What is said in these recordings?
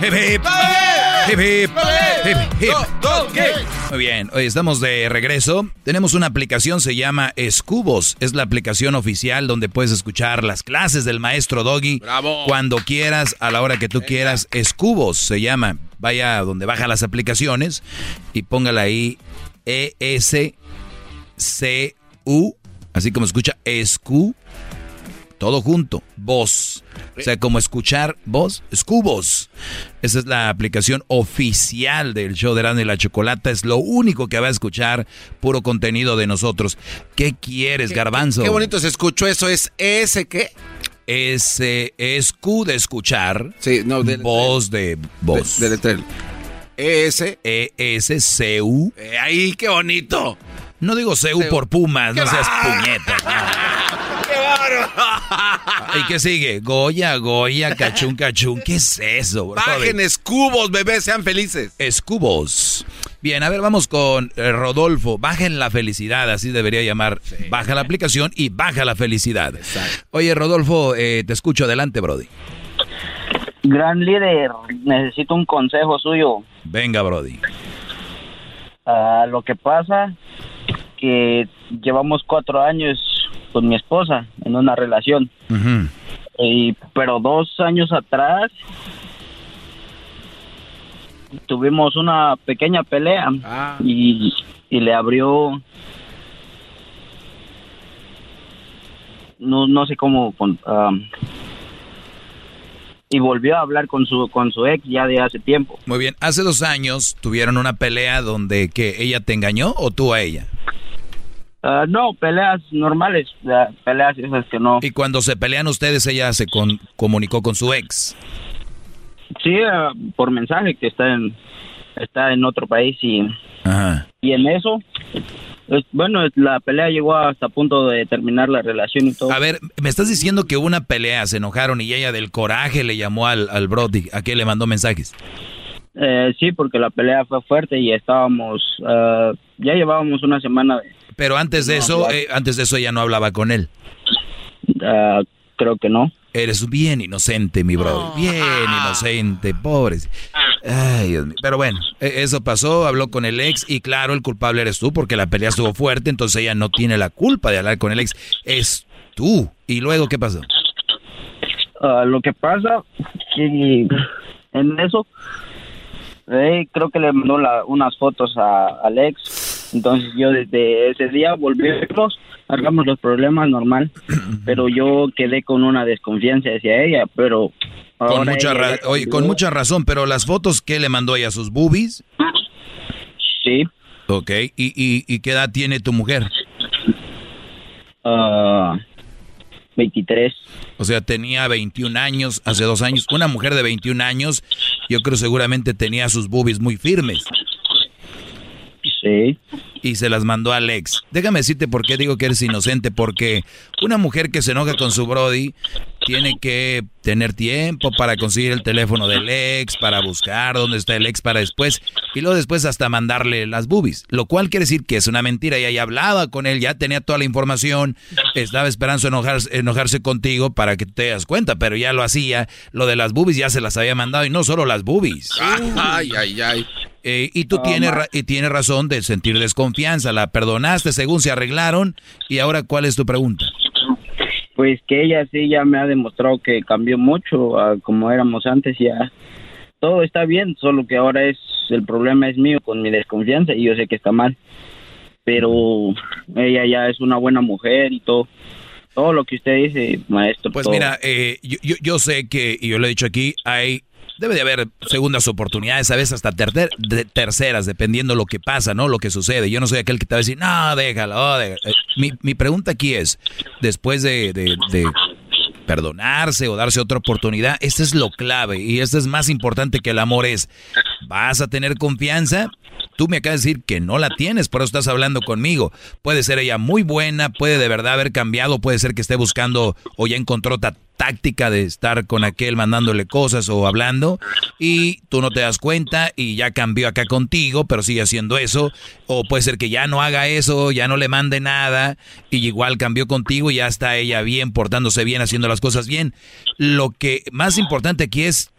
Hip, hip. Hip, hip. Hip, hip. Muy bien, hoy estamos de regreso. Tenemos una aplicación, se llama Escubos. Es la aplicación oficial donde puedes escuchar las clases del maestro Doggy. Bravo. Cuando quieras, a la hora que tú quieras. Escubos se llama. Vaya donde baja las aplicaciones y póngala ahí E E-S-C-U. Así como escucha Escu. Todo junto. Voz. O sea, como escuchar voz. Escubos. Esa es la aplicación oficial del show de Erasmo y la Chocolata. Es lo único que va a escuchar puro contenido de nosotros. ¿Qué quieres, Garbanzo? Qué bonito se escuchó eso. ¿Es ese qué? Es, eh, escu de escuchar. Sí, no, de- voz de voz. De, de. ES. E-S-C-U. Eh, ahí, qué bonito. No digo CU por Pumas, no ¡Qué seas puñeta. ¿Y qué sigue? Goya, Goya, cachún, cachún. ¿Qué es eso, bro? Bajen escubos, bebés, sean felices. Escubos. Bien, a ver, vamos con eh, Rodolfo. Bajen la felicidad, así debería llamar. Baja la aplicación y baja la felicidad. Oye, Rodolfo, eh, te escucho. Adelante, Brody. Gran líder, necesito un consejo suyo. Venga, Brody. Ah, lo que pasa que llevamos cuatro años con mi esposa en una relación, y, pero dos años atrás tuvimos una pequeña pelea Ah. y, y le abrió no, no sé cómo con- am, y volvió a hablar con su con su ex ya de hace tiempo Muy bien. Hace dos años tuvieron una pelea donde que ella te engañó o tú a ella. Ah, no, peleas normales, peleas esas que no. Y cuando se pelean ustedes, ella se con- comunicó con su ex. Sí, ah, por mensaje que está en está en otro país y, Ajá. y en eso, es- bueno, la pelea llegó hasta punto de terminar la relación y todo. A ver, me estás diciendo que hubo una pelea, se enojaron y ella del coraje le llamó al, al Brody. ¿A qué le mandó mensajes? Eh, sí, porque la pelea fue fuerte y estábamos, ah, ya llevábamos una semana, de, Pero antes de No, eso, eh, antes de eso ella no hablaba con él. ah, creo que no. Eres bien inocente, mi Brody. Bien inocente, pobre. Ay, Dios mío. Pero bueno, e- eso pasó, habló con el ex y claro, el culpable eres tú porque la pelea estuvo fuerte, entonces ella no tiene la culpa de hablar con el ex. Es tú. ¿Y luego qué pasó? Ah, lo que pasa que en eso eh, creo que le mandó la- unas fotos a Alex entonces yo desde ese día volvimos arreglamos los problemas normal pero yo quedé con una desconfianza hacia ella pero Con mucha, ella oye, con mucha razón, pero las fotos que le mandó ella, sus boobies, sí ok, ¿Y, y, y qué edad tiene tu mujer? ah, 23 O sea, tenía 21 años, hace dos años. Una mujer de 21 años, yo creo seguramente tenía sus boobies muy firmes. Y se las mandó al ex. Déjame decirte por qué digo que eres inocente. Porque una mujer que se enoja con su Brody tiene que tener tiempo para conseguir el teléfono del ex, para buscar dónde está el ex para después. Y luego después hasta mandarle las boobies. Lo cual quiere decir que es una mentira. Ella ya hablaba con él, ya tenía toda la información. Estaba esperando enojarse, enojarse contigo para que te das cuenta. Pero ya lo hacía. Lo de las boobies ya se las había mandado. Y no solo las boobies. Ay, ay, ay. Eh, y tú tienes, ra- y tienes razón de sentir desconfianza. La perdonaste según se arreglaron. Y ahora, ¿cuál es tu pregunta? Pues que ella sí ya me ha demostrado que cambió mucho a como éramos antes ya todo está bien, solo que ahora es el problema es mío con mi desconfianza y yo sé que está mal. Pero ella ya es una buena mujer y todo. Todo lo que usted dice, maestro. Pues todo. mira, eh, yo, yo, yo sé que, y yo lo he dicho aquí, hay debe de haber segundas oportunidades, a veces hasta terceras, dependiendo lo que pasa, ¿no? Lo que sucede. Yo no soy aquel que te va a decir, no, déjalo. déjalo. Eh, mi, mi, pregunta aquí es, después de, de, de, perdonarse o darse otra oportunidad, este es lo clave y esto es más importante que el amor es, ¿vas a tener confianza? Tú me acabas de decir que no la tienes, por eso estás hablando conmigo. Puede ser ella muy buena, puede de verdad haber cambiado, puede ser que esté buscando o ya encontró otra táctica de estar con aquel mandándole cosas o hablando y tú no te das cuenta y ya cambió acá contigo, pero sigue haciendo eso. O puede ser que ya no haga eso, ya no le mande nada y igual cambió contigo y ya está ella bien, portándose bien, haciendo las cosas bien. Lo que más importante aquí es,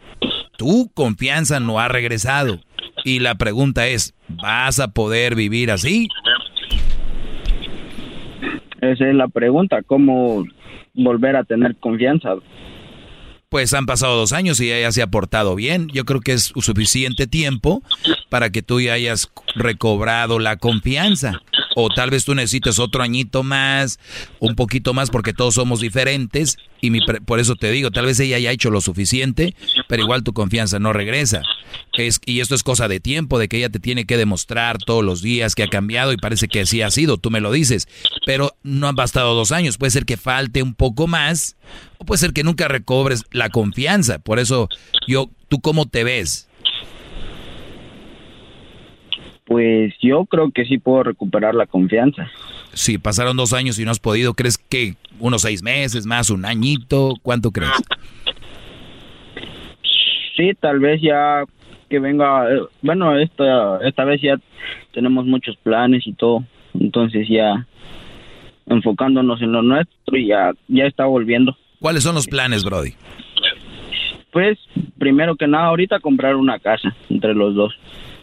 tu confianza no ha regresado. Y la pregunta es, ¿vas a poder vivir así? Esa es la pregunta, ¿cómo volver a tener confianza? Pues han pasado dos años y ella se ha portado bien. Yo creo que es suficiente tiempo para que tú ya hayas recobrado la confianza. O tal vez tú necesites otro añito más, un poquito más, porque todos somos diferentes. Y mi, por eso te digo, tal vez ella haya hecho lo suficiente, pero igual tu confianza no regresa. Es, y esto es cosa de tiempo, de que ella te tiene que demostrar todos los días que ha cambiado y parece que así ha sido, tú me lo dices. Pero no han bastado dos años, puede ser que falte un poco más, o puede ser que nunca recobres la confianza. Por eso, yo, ¿tú cómo te ves? Pues yo creo que sí puedo recuperar la confianza. Si pasaron dos años y no has podido, ¿crees que unos seis meses más, un añito? ¿Cuánto crees? Sí, tal vez ya que venga, bueno, esta, esta vez ya tenemos muchos planes y todo, entonces ya enfocándonos en lo nuestro y ya, ya está volviendo. ¿Cuáles son los planes, Brody? Pues, primero que nada, ahorita comprar una casa entre los dos.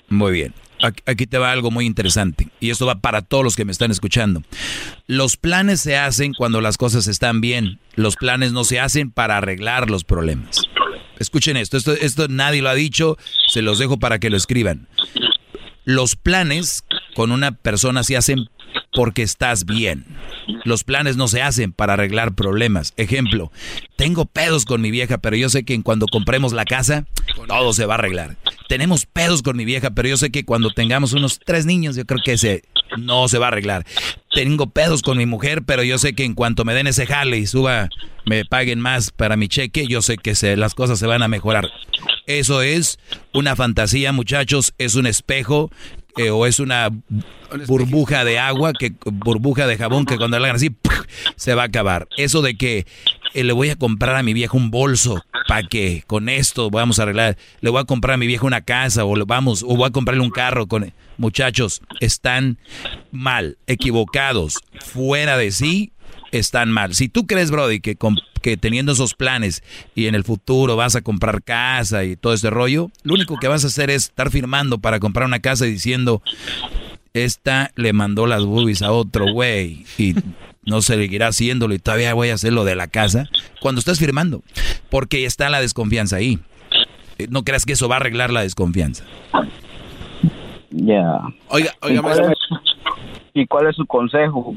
Muy bien aquí te va algo muy interesante y esto va para todos los que me están escuchando. Los planes se hacen cuando las cosas están bien. Los planes no se hacen para arreglar los problemas. Escuchen esto, esto, esto nadie lo ha dicho, se los dejo para que lo escriban. Los planes con una persona se hacen porque estás bien. Los planes no se hacen para arreglar problemas. Ejemplo, tengo pedos con mi vieja, pero yo sé que cuando compremos la casa, todo se va a arreglar. Tenemos pedos con mi vieja, pero yo sé que cuando tengamos unos tres niños, yo creo que se, no se va a arreglar. Tengo pedos con mi mujer, pero yo sé que en cuanto me den ese jale y suba, me paguen más para mi cheque, yo sé que se, las cosas se van a mejorar. Eso es una fantasía, muchachos, es un espejo eh, o es una burbuja de agua, que burbuja de jabón que cuando la hagan así se va a acabar. Eso de que eh, le voy a comprar a mi vieja un bolso para que con esto vamos a arreglar, le voy a comprar a mi vieja una casa o vamos o voy a comprarle un carro con muchachos, están mal, equivocados, fuera de sí, están mal. Si tú crees, Brody, que, que teniendo esos planes y en el futuro vas a comprar casa y todo ese rollo, lo único que vas a hacer es estar firmando para comprar una casa y diciendo, esta le mandó las boobies a otro güey y no se seguirá haciéndolo y todavía voy a hacer lo de la casa cuando estás firmando, porque está la desconfianza ahí. Eh, no creas que eso va a arreglar la desconfianza. Ya. Oiga, oiga, ¿Y cuál, es, ¿Y cuál es su consejo?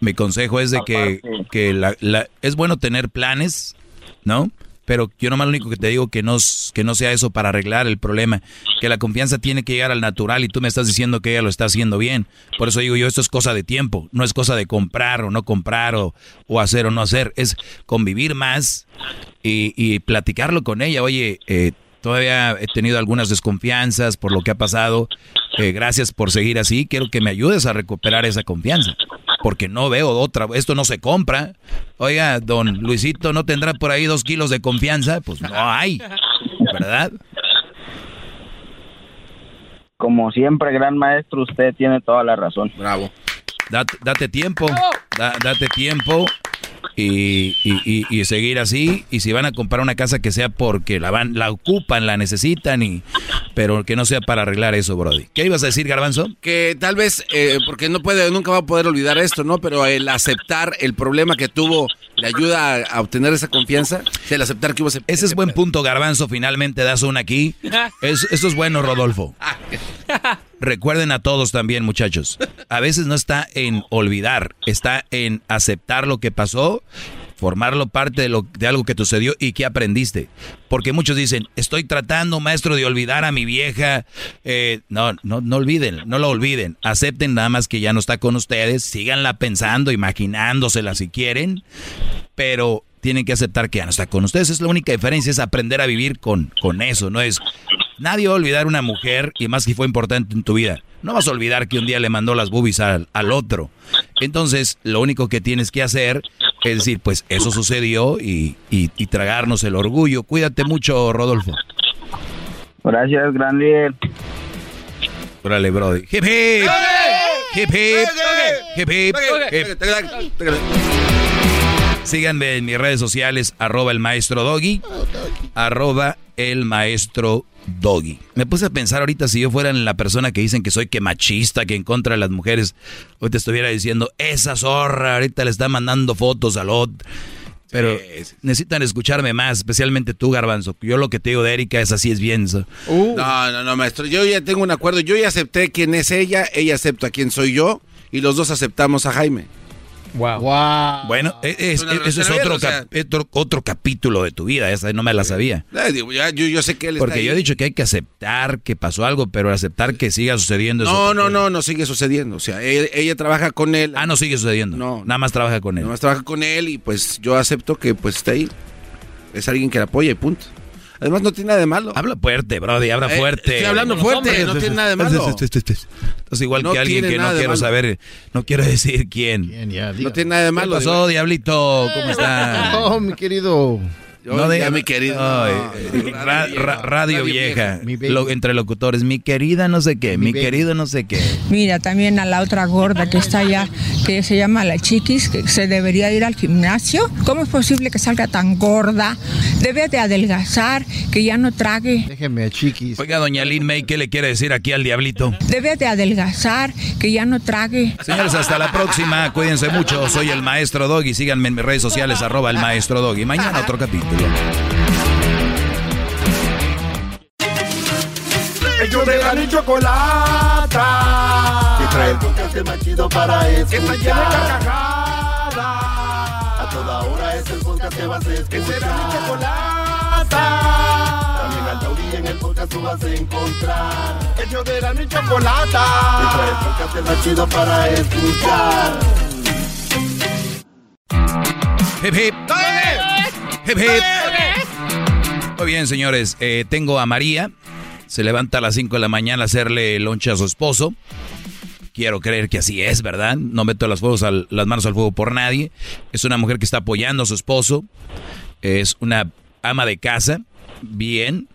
Mi consejo es de que, que la, la, es bueno tener planes, ¿no? Pero yo nomás lo único que te digo que no, que no sea eso para arreglar el problema, que la confianza tiene que llegar al natural y tú me estás diciendo que ella lo está haciendo bien. Por eso digo yo, esto es cosa de tiempo, no es cosa de comprar o no comprar o, o hacer o no hacer, es convivir más y, y platicarlo con ella. Oye, eh, todavía he tenido algunas desconfianzas por lo que ha pasado. Eh, gracias por seguir así. Quiero que me ayudes a recuperar esa confianza. Porque no veo otra. Esto no se compra. Oiga, don Luisito, ¿no tendrá por ahí dos kilos de confianza? Pues no hay. ¿Verdad? Como siempre, gran maestro, usted tiene toda la razón. Bravo. Date, date tiempo. Da, date tiempo. Y, y, y, seguir así. Y si van a comprar una casa que sea porque la van, la ocupan, la necesitan, y pero que no sea para arreglar eso, Brody. ¿Qué ibas a decir, Garbanzo? Que tal vez, eh, porque no puede, nunca va a poder olvidar esto, ¿no? Pero el aceptar el problema que tuvo le ayuda a, obtener esa confianza. El aceptar que hubo ese, ese es buen punto, Garbanzo. Finalmente das una aquí. Es, eso es bueno, Rodolfo. Recuerden a todos también, muchachos. A veces no está en olvidar, está en aceptar lo que pasó, formarlo parte de, lo, de algo que sucedió y que aprendiste. Porque muchos dicen, estoy tratando, maestro, de olvidar a mi vieja. Eh, no, no, no olviden, no lo olviden. Acepten nada más que ya no está con ustedes, síganla pensando, imaginándosela si quieren, pero tienen que aceptar que ya no está con ustedes. Es la única diferencia, es aprender a vivir con, con eso, no es Nadie va a olvidar una mujer, y más que fue importante en tu vida. No vas a olvidar que un día le mandó las boobies al, otro. Entonces, lo único que tienes que hacer es decir, pues eso sucedió y, tragarnos el orgullo. Cuídate mucho, Rodolfo. Gracias, gran Órale, Brody. Hip hip. Hip hip. Hip hip. Síganme en mis redes sociales, arroba el maestro Doggy, arroba el maestro Doggy. Me puse a pensar ahorita si yo fuera la persona que dicen que soy que machista, que en contra de las mujeres, hoy te estuviera diciendo, esa zorra ahorita le está mandando fotos al otro. Pero necesitan escucharme más, especialmente tú, Garbanzo. Yo lo que te digo de Erika es así, es bien. Uh. No, no, no, maestro. Yo ya tengo un acuerdo. Yo ya acepté quién es ella, ella acepta quién soy yo y los dos aceptamos a Jaime. Wow. Bueno, e, es, eso es otro, otro, capítulo de tu vida, esa no me la sabía. Eh, yo, sé que él Porque yo he dicho que hay que aceptar que pasó algo, pero aceptar que siga sucediendo. No, no, no, no sigue sucediendo. O sea, ella, trabaja con él. Ah, no sigue sucediendo. No. Nada más trabaja con él. Nada más trabaja con él y pues yo acepto que pues está ahí. Es alguien que la apoya y punto. Además, no tiene nada de malo. Habla fuerte, Brody, habla eh, fuerte. estoy hablando fuerte, no tiene nada de malo. Es igual que alguien que no quiero saber, no quiero decir quién. no tiene nada de malo. ¿Qué pasó, Diablito? ¿Cómo está? Oh, mi querido no de, mi querido. radio, vieja. entre locutores. Mi querida no sé qué. Mi, querido no sé qué. Mira, también a la otra gorda que está allá, que se llama la chiquis, que se debería ir al gimnasio. ¿Cómo es posible que salga tan gorda? Debe de adelgazar, que ya no trague. Déjeme a chiquis. Oiga, doña Lin May, ¿qué le quiere decir aquí al diablito? Debe de adelgazar, que ya no trague. Señores, hasta la próxima. Cuídense mucho. Soy el maestro Doggy. Síganme en mis redes sociales, arroba el maestro Doggy. Mañana otro capítulo. Ellos de la ni chocolata. Que trae el podcast más chido para escuchar. Que está llena de carcajadas. A toda hora es el podcast que vas a escuchar. Que será mi chocolata. También al taurí en el podcast tú vas a encontrar. Ellos de la ni chocolata. Que trae el podcast más chido para escuchar. Hip hip. Muy bien, señores. Eh, tengo a María. Se levanta a las 5 de la mañana a hacerle loncha a su esposo. Quiero creer que así es, ¿verdad? No meto las, las manos al fuego por nadie. Es una mujer que está apoyando a su esposo. Es una ama de casa bien.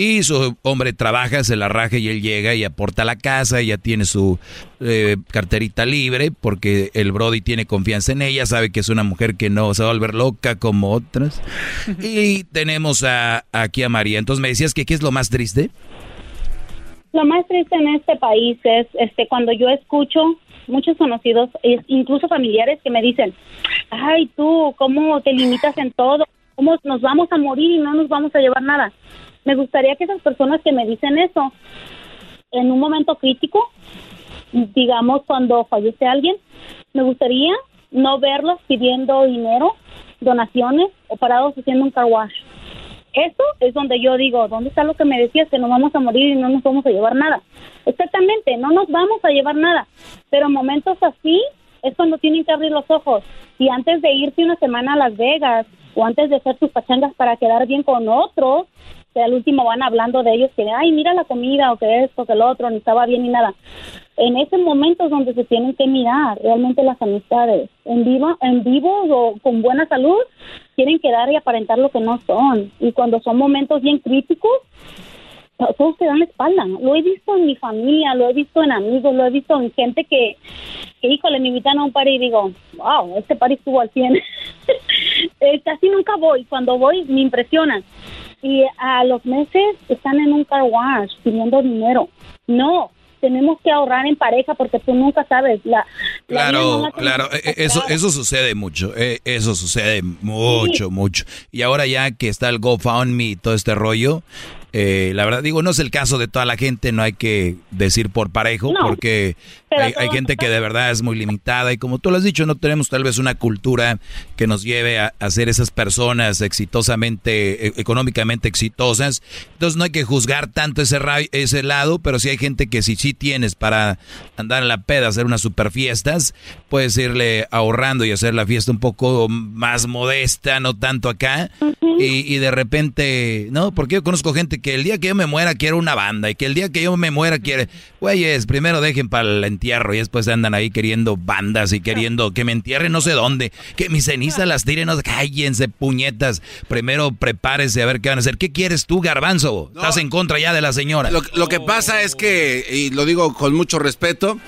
Y su hombre trabaja, se la raja y él llega y aporta a la casa, ella tiene su eh, carterita libre porque el Brody tiene confianza en ella, sabe que es una mujer que no se va a volver loca como otras. y tenemos a, aquí a María. Entonces me decías que ¿qué es lo más triste? Lo más triste en este país es este cuando yo escucho muchos conocidos, incluso familiares que me dicen, ay tú, ¿cómo te limitas en todo? nos vamos a morir y no nos vamos a llevar nada. Me gustaría que esas personas que me dicen eso, en un momento crítico, digamos cuando fallece alguien, me gustaría no verlos pidiendo dinero, donaciones o parados haciendo un car. Eso es donde yo digo, ¿dónde está lo que me decías que nos vamos a morir y no nos vamos a llevar nada? Exactamente, no nos vamos a llevar nada, pero momentos así es cuando tienen que abrir los ojos. Y antes de irse una semana a Las Vegas o antes de hacer tus pachangas para quedar bien con otros, que al último van hablando de ellos que, ay, mira la comida o que esto, que el otro, ni estaba bien ni nada. En ese momento es donde se tienen que mirar realmente las amistades. En vivo, en vivo o con buena salud, quieren quedar y aparentar lo que no son. Y cuando son momentos bien críticos, todos te dan la espalda. Lo he visto en mi familia, lo he visto en amigos, lo he visto en gente que, que híjole, me invitan a un party y digo, wow, este party estuvo al 100. Eh, casi nunca voy. Cuando voy me impresionan. Y a los meses están en un car wash pidiendo dinero. No, tenemos que ahorrar en pareja porque tú nunca sabes. La, Claro, la claro, eh, que eso, eso sucede mucho, eh, eso sucede mucho, mucho. Y ahora ya que está el GoFundMe y todo este rollo, eh, la verdad digo, no es el caso de toda la gente, no hay que decir por parejo, No, porque hay, gente que de verdad es muy limitada y como tú lo has dicho, no tenemos tal vez una cultura que nos lleve a, a ser esas personas exitosamente, eh, económicamente exitosas. Entonces no hay que juzgar tanto ese, ese lado, pero sí hay gente que si sí tienes para andar en la peda, hacer unas super fiestas, puedes irle ahorrando y hacer la fiesta un poco más modesta, no tanto acá. y, y de repente, no, porque yo conozco gente que el día que yo me muera quiero una banda y que el día que yo me muera quiere, güeyes, primero dejen para el entierro y después andan ahí queriendo bandas y queriendo que me entierren no sé dónde, que mis cenizas las tiren, no sé, cállense, puñetas. Primero prepárese a ver qué van a hacer. ¿Qué quieres tú, garbanzo? Estás en contra ya de la señora. Lo, lo que pasa es que, y lo digo con mucho respeto,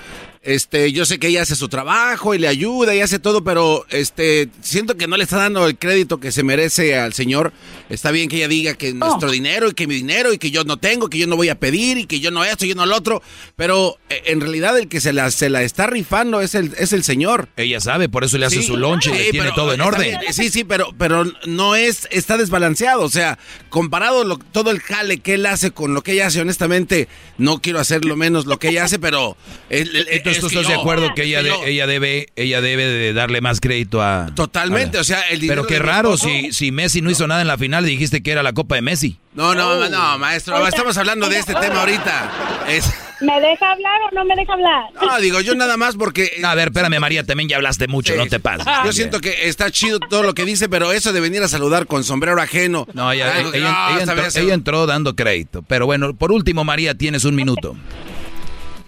este, yo sé que ella hace su trabajo y le ayuda y hace todo, pero este, siento que no le está dando el crédito que se merece al señor. Está bien que ella diga que nuestro dinero y que mi dinero y que yo no tengo, que yo no voy a pedir y que yo no esto y yo no lo otro, pero eh, en realidad el que se la, se la está rifando es el, es el señor. Ella sabe, por eso le hace Sí, su lonche y sí, le tiene pero todo en orden. bien, Sí, sí, pero, pero no es, está desbalanceado. O sea, comparado lo- todo el jale que él hace con lo que ella hace, honestamente, no quiero hacer lo menos lo que ella hace, pero. el- el- tú estás de acuerdo que ella, de- ella debe ella debe de darle más crédito a Totalmente, a o sea, el dinero Pero qué raro si si Messi no hizo nada en la final y dijiste que era la Copa de Messi. No, no, no, maestro, estamos hablando de este tema ahorita. Es- ¿Me deja hablar o no me deja hablar? no, digo, yo nada más porque. A ver, espérame María, también ya hablaste mucho, no te pases. Yo siento que está chido todo lo que dice, pero eso de venir a saludar con sombrero ajeno. No, ella, algo que- ella- no, ella esta entró, vez- ella entró dando crédito. Pero bueno, por último, María, tienes un minuto.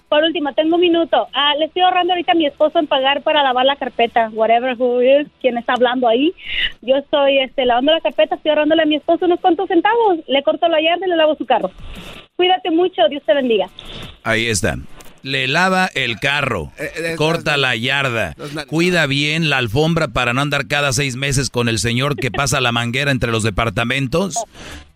Por último, tengo un minuto. Ah, le estoy ahorrando ahorita a mi esposo en pagar para lavar la carpeta, whatever who is, quien está hablando ahí. Yo estoy este, lavando la carpeta, estoy ahorrándole a mi esposo unos cuantos centavos. Le corto la yarda y le lavo su carro. Cuídate mucho, Dios te bendiga. Ahí está. Le lava el carro, corta la yarda, cuida bien la alfombra para no andar cada seis meses con el señor que pasa la manguera entre los departamentos.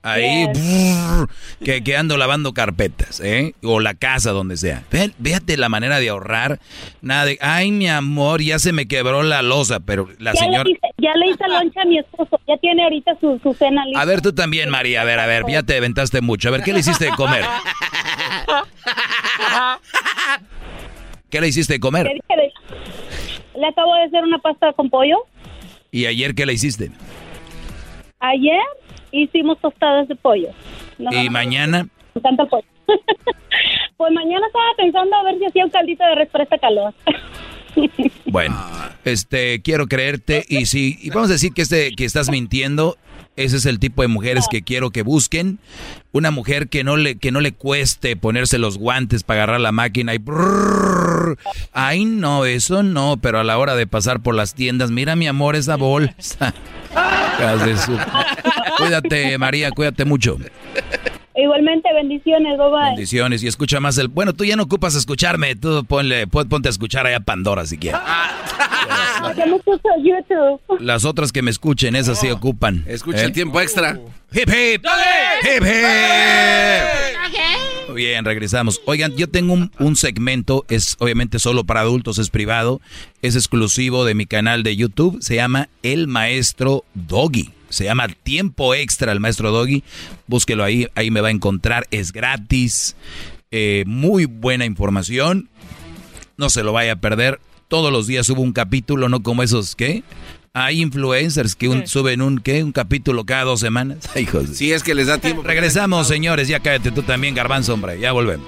Ahí, brrr, que, que ando lavando carpetas, ¿eh? O la casa, donde sea. Ve- Véate la manera de ahorrar. Nada de, ay, mi amor, ya se me quebró la losa, pero la ya, señora... le hice, ya le hice loncha a mi esposo. Ya tiene ahorita su, su cena lista. A ver, tú también, María, a ver, a ver, ya te aventaste mucho. A ver, ¿qué le hiciste de comer? ¿Qué le hiciste de comer? Le acabo de hacer una pasta con pollo. ¿Y ayer qué le hiciste? Ayer hicimos tostadas de pollo. ¿Y mañana? El pollo. pues mañana estaba pensando a ver si hacía un caldito de res para esta calor. Bueno, este, quiero creerte y si y vamos a decir que este que estás mintiendo, ese es el tipo de mujeres que quiero que busquen, una mujer que no le que no le cueste ponerse los guantes para agarrar la máquina y brrr. ay no, eso no, pero a la hora de pasar por las tiendas, mira mi amor esa bolsa. Cuídate, María, cuídate mucho. Igualmente, bendiciones, bye bye. Bendiciones y escucha más el. Bueno, tú ya no ocupas escucharme, tú ponle, pon- ponte a escuchar allá Pandora si quieres. Escucho YouTube. Las otras que me escuchen, esas sí ocupan. Escucha ¿eh? el tiempo extra. Hip hip. Hip hip. Muy Bien, regresamos. Oigan, yo tengo un, un segmento, es obviamente solo para adultos, es privado, es exclusivo de mi canal de YouTube, se llama El Maestro Doggy. Se llama Tiempo Extra el Maestro Doggy. Búsquelo ahí, ahí me va a encontrar, es gratis, eh, muy buena información. No se lo vaya a perder. Todos los días subo un capítulo, no como esos, ¿qué? Hay influencers que un- suben un, ¿qué? Un capítulo cada dos semanas. Ay, hijos de- Si es que les da tiempo. Regresamos, señores. Ya cállate tú también, garbanzo, hombre. Ya volvemos.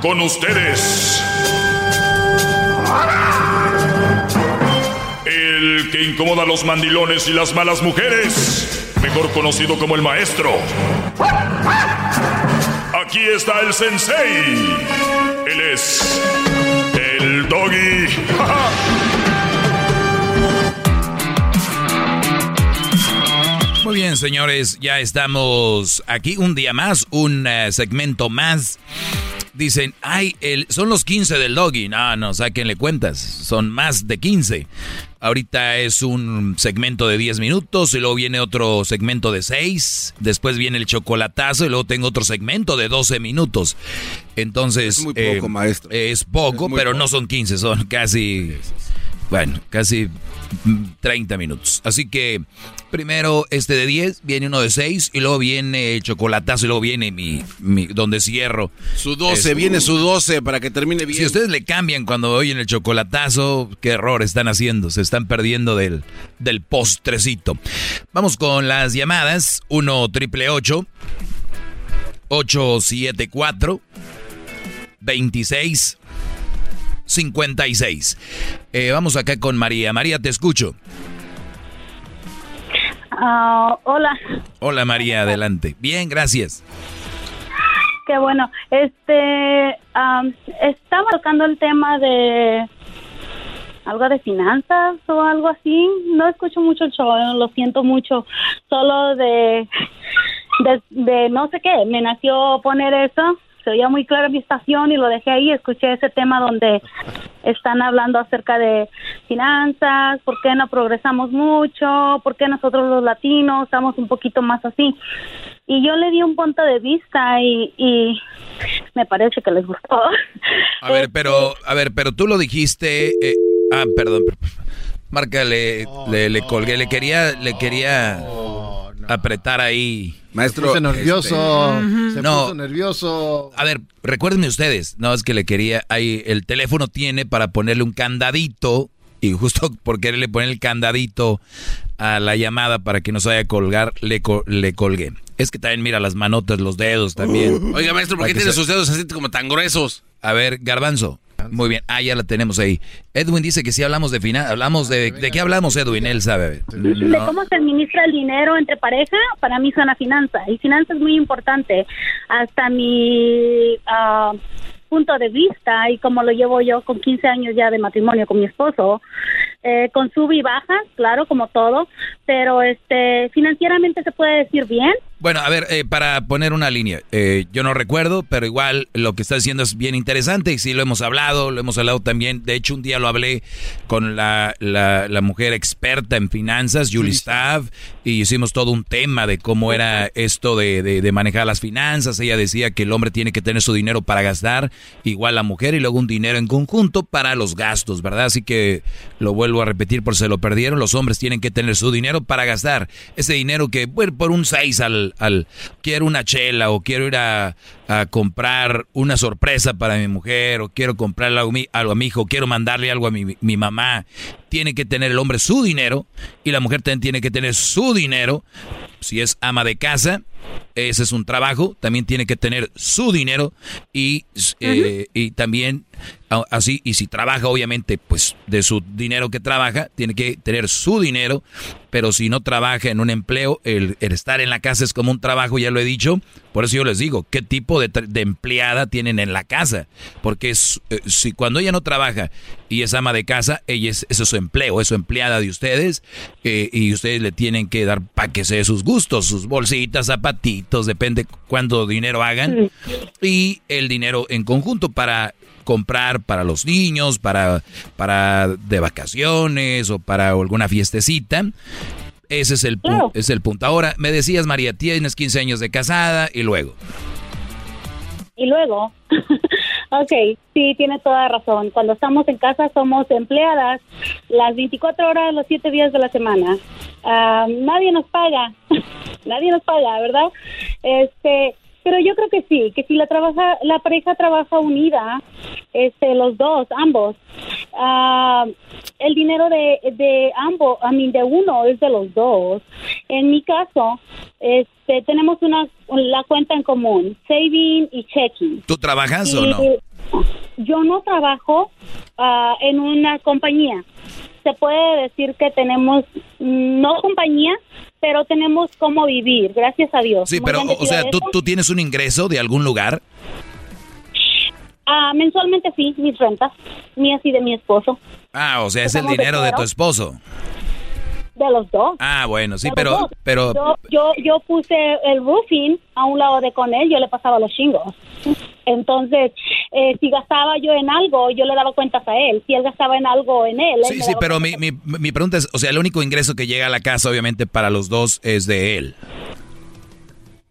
Con ustedes. El que incomoda a los mandilones y las malas mujeres. Mejor conocido como el maestro. Aquí está el sensei. Él es. El doggy. Muy bien, señores, ya estamos aquí un día más, un eh, segmento más. Dicen, ay, el, son los 15 del doggy. No, no, sáquenle cuentas. Son más de 15. Ahorita es un segmento de 10 minutos y luego viene otro segmento de 6. Después viene el chocolatazo y luego tengo otro segmento de 12 minutos. Entonces... Es muy poco, eh, maestro. Es poco, Es pero poco. no son 15, son casi... Bueno, casi mm, 30 minutos. Así que primero este de 10, viene uno de 6 y luego viene el chocolatazo y luego viene mi, mi donde cierro. Su 12, Es- viene su 12 para que termine bien. Si ustedes le cambian cuando oyen el chocolatazo, qué error están haciendo. Se están perdiendo del, del postrecito. Vamos con las llamadas. 1 triple 874 26 56. Eh, vamos acá con María. María, te escucho. Ah, hola, Hola María, adelante. Bien, gracias. qué bueno. Este, am, estaba tocando el tema de algo de finanzas o algo así. No escucho mucho el show, lo siento mucho. Solo de, de, de no sé qué, me nació poner eso. Se oía muy clara mi estación y lo dejé ahí. Escuché ese tema donde están hablando acerca de finanzas, por qué no progresamos mucho, por qué nosotros los latinos estamos un poquito más así. Y yo le di un punto de vista y, y me parece que les gustó. A ver, pero, a ver, pero tú lo dijiste. eh, ah, perdón. Marca, le, le, le colgué, le quería, le quería apretar ahí. Maestro, Se puso nervioso. este, Se no. puso nervioso. A ver, recuérdenme ustedes, no es que le quería, ahí el teléfono tiene para ponerle un candadito y justo por quererle poner el candadito a la llamada para que no se vaya a colgar, le, co- le colgué. Es que también mira las manotas, los dedos también. Oiga, maestro, ¿por qué tiene se- sus dedos así como tan gruesos? A ver, Garbanzo. Muy bien. Ah, ya la tenemos ahí. Edwin dice que sí hablamos de final. Hablamos de... ¿De qué hablamos, Edwin? Él sabe. de cómo se administra el dinero entre pareja, para mí suena finanza. Y finanza es muy importante. Hasta mi ah, punto de vista y como lo llevo yo con 15 años ya de matrimonio con mi esposo, eh, con sub y bajas, claro, como todo, pero este financieramente se puede decir bien. Bueno, a ver, eh, para poner una línea, eh, yo no recuerdo, pero igual lo que está diciendo es bien interesante y sí lo hemos hablado, lo hemos hablado también. De hecho, un día lo hablé con la, la, la mujer experta en finanzas, Julie Staff, y hicimos todo un tema de cómo era esto de, de, de manejar las finanzas. Ella decía que el hombre tiene que tener su dinero para gastar, igual la mujer, y luego un dinero en conjunto para los gastos, ¿verdad? Así que lo vuelvo a repetir por si lo perdieron, los hombres tienen que tener su dinero para gastar. Ese dinero que, bueno, por un 6 al, quiero una chela o quiero ir a, comprar una sorpresa para mi mujer o quiero comprarle algo, a mi- algo a mi hijo, quiero mandarle algo a mi, mi mamá. Tiene que tener el hombre su dinero y la mujer también tiene que tener su dinero. Si es ama de casa, ese es un trabajo, también tiene que tener su dinero y, eh, y también así, y si trabaja obviamente pues de su dinero que trabaja, tiene que tener su dinero, pero si no trabaja en un empleo, el, el estar en la casa es como un trabajo, ya lo he dicho, por eso yo les digo, ¿qué tipo de, de empleada tienen en la casa? Porque es, eh, si cuando ella no trabaja y es ama de casa, ella es, eso es su empleo, es su empleada de ustedes eh, y ustedes le tienen que dar para que se dé sus gustos, sus bolsitas, zapatitos, depende cuánto dinero hagan y el dinero en conjunto para comprar para los niños, para, para de vacaciones o para alguna fiestecita. Ese es el, es el punto. Ahora, me decías, María, tienes 15 años de casada y luego. Y luego, ok, sí, tienes toda razón. Cuando estamos en casa somos empleadas las 24 horas, los 7 días de la semana. Ah, nadie nos paga, nadie nos paga, ¿verdad? Este, pero yo creo que sí, que si la trabaja, la pareja trabaja unida, este, los dos, ambos, ah, el dinero de, de ambos, a mí de uno es de los dos. En mi caso, este, tenemos una la cuenta en común, saving y checking. ¿Tú trabajas o no? Yo no trabajo ah, en una compañía. Se puede decir que tenemos mm, no compañía, pero tenemos cómo vivir, gracias a Dios. Sí, Muy pero, o sea, ¿tú, tienes un ingreso de algún lugar. Ah, mensualmente sí, mis rentas, mías y de mi esposo, Ah, o sea, es el dinero de tu esposo. De los dos. Ah, bueno, sí, De pero, pero, yo, yo, yo puse el roofing a un lado de con él, yo le pasaba los chingos. Entonces, eh, si gastaba yo en algo, yo le daba cuentas a él. Si él gastaba en algo en él, sí, sí, pero mi, mi, mi pregunta es, o sea, el único ingreso que llega a la casa, obviamente, para los dos es de él.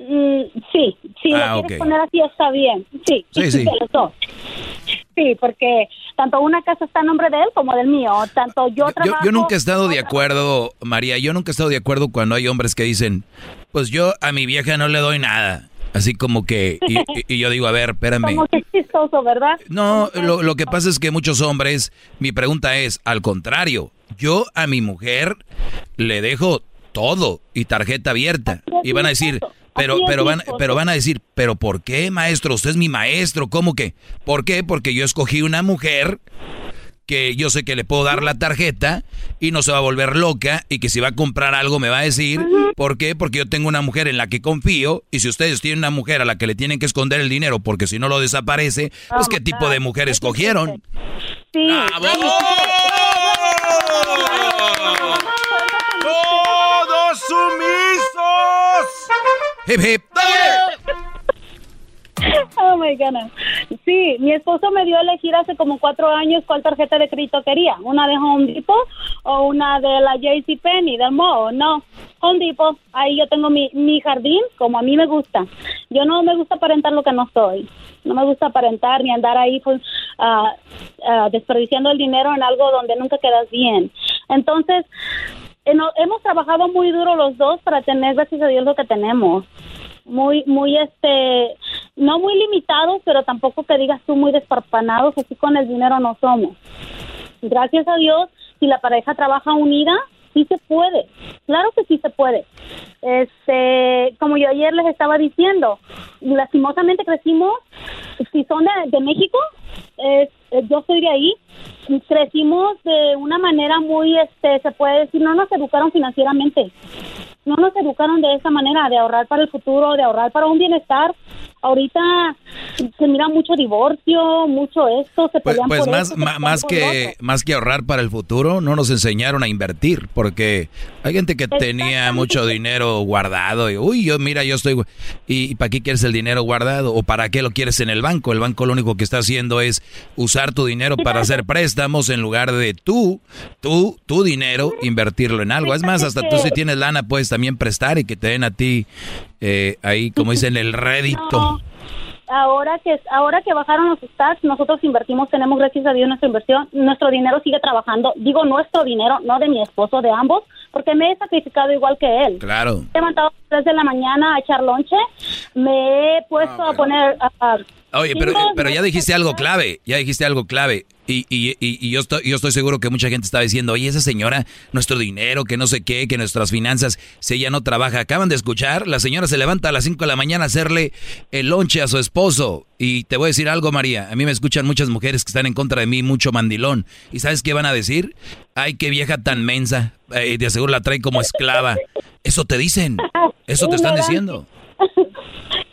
Mm, sí, si Ah, lo quieres poner así está bien. Sí, Sí, sí. de los dos. Sí, porque tanto una casa está a nombre de él como del mío. Tanto yo Yo, trabajo. yo nunca he estado de acuerdo, María, yo nunca he estado de acuerdo cuando hay hombres que dicen, pues yo a mi vieja no le doy nada. Así como que, y, y- y yo digo, a ver, espérame. Como que es chistoso, ¿verdad? No, lo, lo que pasa es que muchos hombres, mi pregunta es, al contrario, yo a mi mujer le dejo todo y tarjeta abierta. Y van a decir, pero, pero, van, pero van a decir, pero ¿por qué, maestro? Usted es mi maestro, ¿cómo que? ¿Por qué? Porque yo escogí una mujer que yo sé que le puedo dar la tarjeta y no se va a volver loca y que si va a comprar algo me va a decir, ¿por qué? Porque yo tengo una mujer en la que confío y si ustedes tienen una mujer a la que le tienen que esconder el dinero porque si no lo desaparece, pues ¿qué tipo de mujer escogieron? Sí. ¡Todos sumisos! Hip, hip. Oh my goodness. Sí, mi esposo me dio a elegir hace como cuatro años cuál tarjeta de crédito quería. Una de Home Depot o una de la JCPenney, del Mo. No, Home Depot. Ahí yo tengo mi, mi jardín como a mí me gusta. Yo no me gusta aparentar lo que no soy. No me gusta aparentar ni andar ahí pues, ah, ah, desperdiciando el dinero en algo donde nunca quedas bien. Entonces, hemos trabajado muy duro los dos para tener, gracias a Dios, lo que tenemos muy, muy, este, no muy limitados, pero tampoco que digas tú muy desparpanados, así con el dinero no somos. Gracias a Dios, si la pareja trabaja unida, sí se puede, claro que sí se puede. Este, como yo ayer les estaba diciendo, lastimosamente crecimos, si son de, México, eh, yo soy de ahí, crecimos de una manera muy, este, se puede decir, no nos educaron financieramente, no nos educaron de esa manera, de ahorrar para el futuro, de ahorrar para un bienestar. Ahorita se mira mucho divorcio, mucho esto, se Pues, pelean pues por más, esto, más, otro. que, más que ahorrar para el futuro, no nos enseñaron a invertir, porque hay gente que tenía mucho dinero guardado y, uy, yo mira, yo estoy... ¿Y, para qué quieres el dinero guardado? ¿O para qué lo quieres en el banco? El banco lo único que está haciendo es usar tu dinero para hacer préstamos en lugar de tú, tú, tu dinero, invertirlo en algo. Es más, hasta tú si tienes lana puedes también prestar y que te den a ti eh, ahí, como dicen, el rédito. No. Ahora que ahora que bajaron los stats, nosotros invertimos, tenemos gracias a Dios nuestra inversión, nuestro dinero sigue trabajando. Digo nuestro dinero, no de mi esposo, de ambos, porque me he sacrificado igual que él. Claro. He levantado a las 3 de la mañana a echar lonche, me he puesto a poner a- Oye, pero, pero ya dijiste algo clave, ya dijiste algo clave. Y, y, y, y yo, estoy, yo estoy seguro que mucha gente está diciendo, oye, esa señora, nuestro dinero, que no sé qué, que nuestras finanzas, si ella no trabaja. Acaban de escuchar, la señora se levanta a las 5 de la mañana a hacerle el lonche a su esposo. Y te voy a decir algo, María, a mí me escuchan muchas mujeres que están en contra de mí, mucho mandilón. ¿Y sabes qué van a decir? Ay, qué vieja tan mensa, eh, de seguro la trae como esclava. Eso te dicen, eso te están diciendo.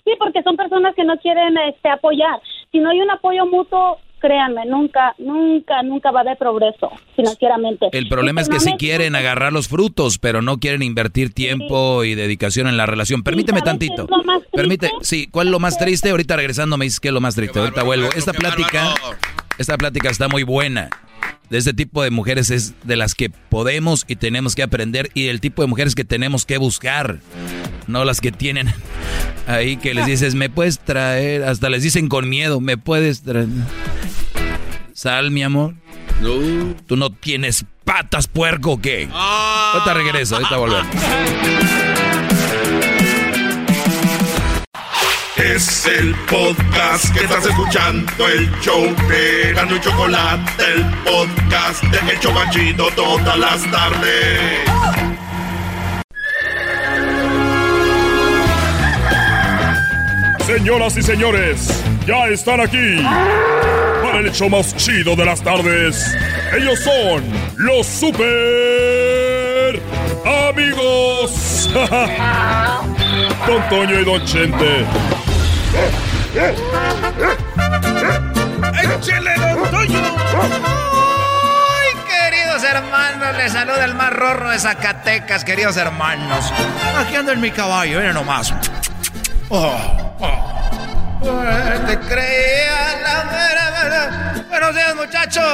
Sí, porque son personas que no quieren este, apoyar. Si no hay un apoyo mutuo, créanme, nunca, nunca, nunca va a haber progreso financieramente. El problema es que sí quieren agarrar los frutos, pero no quieren invertir tiempo y dedicación en la relación. Permíteme ¿sabes qué tantito. es lo más triste? Permite, sí, ¿cuál es lo más triste? Ahorita regresando me dices que es lo más triste. Ahorita vuelvo. Esta plática, esta plática está muy buena. De este tipo de mujeres es de las que podemos y tenemos que aprender y el tipo de mujeres que tenemos que buscar. No las que tienen ahí que les dices, me puedes traer, hasta les dicen con miedo, me puedes traer. Sal, mi amor. No. ¿Tú no tienes patas, puerco o qué? Ahorita regreso, ahorita volvemos. Es el podcast que estás escuchando, el show de Gano y Chocolate, el podcast de El Chocachito todas las tardes. Señoras y señores, ya están aquí el hecho más chido de las tardes. Ellos son los super amigos. Don Toño y Don Chente. ¡Échele, don Toño! ¡Ay, queridos hermanos! Les saluda el más rorro de Zacatecas, queridos hermanos. Aquí ando en mi caballo, miren nomás. Oh, oh. Eh, Te creía la mera verdad. Buenos días, muchachos.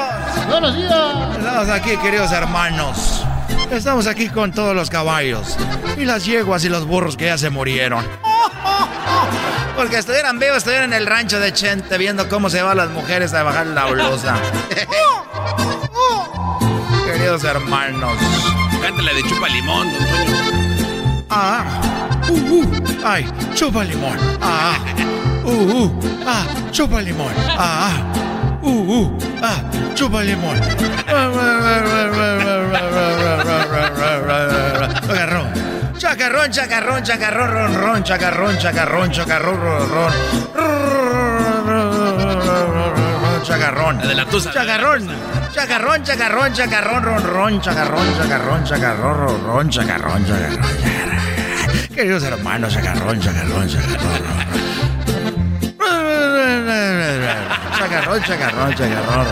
Buenos días. Estamos aquí, queridos hermanos. Estamos aquí con todos los caballos. Y las yeguas y los burros que ya se murieron. Porque estuvieran vivos, estuvieran en el rancho de Chente viendo cómo se van las mujeres a bajar la blusa. Queridos hermanos. Cántale de chupa limón, don. Ah. Uh, uh. Ay, chupa limón. Ah. Uh, uh. Ah, chupa limón. Ah. Uh, uh. Ah, chupa limón. Agarrón. Chacarrón, chacarrón, chacarrón, ron, ron, chacarrón, chacarrón, chacarrón, ron, ron. Chacarrón. La de la tusa. Chacarrón. Chacarrón, chacarrón, chacarrón, ron, ron, chacarrón, chacarrón, chacarrón, ron, ron, chacarrón, chacarrón, chacarrón. Queridos hermanos, chacarrón, chacarrón, chacarrón, Chacarrón, chacarrón, chacarrón,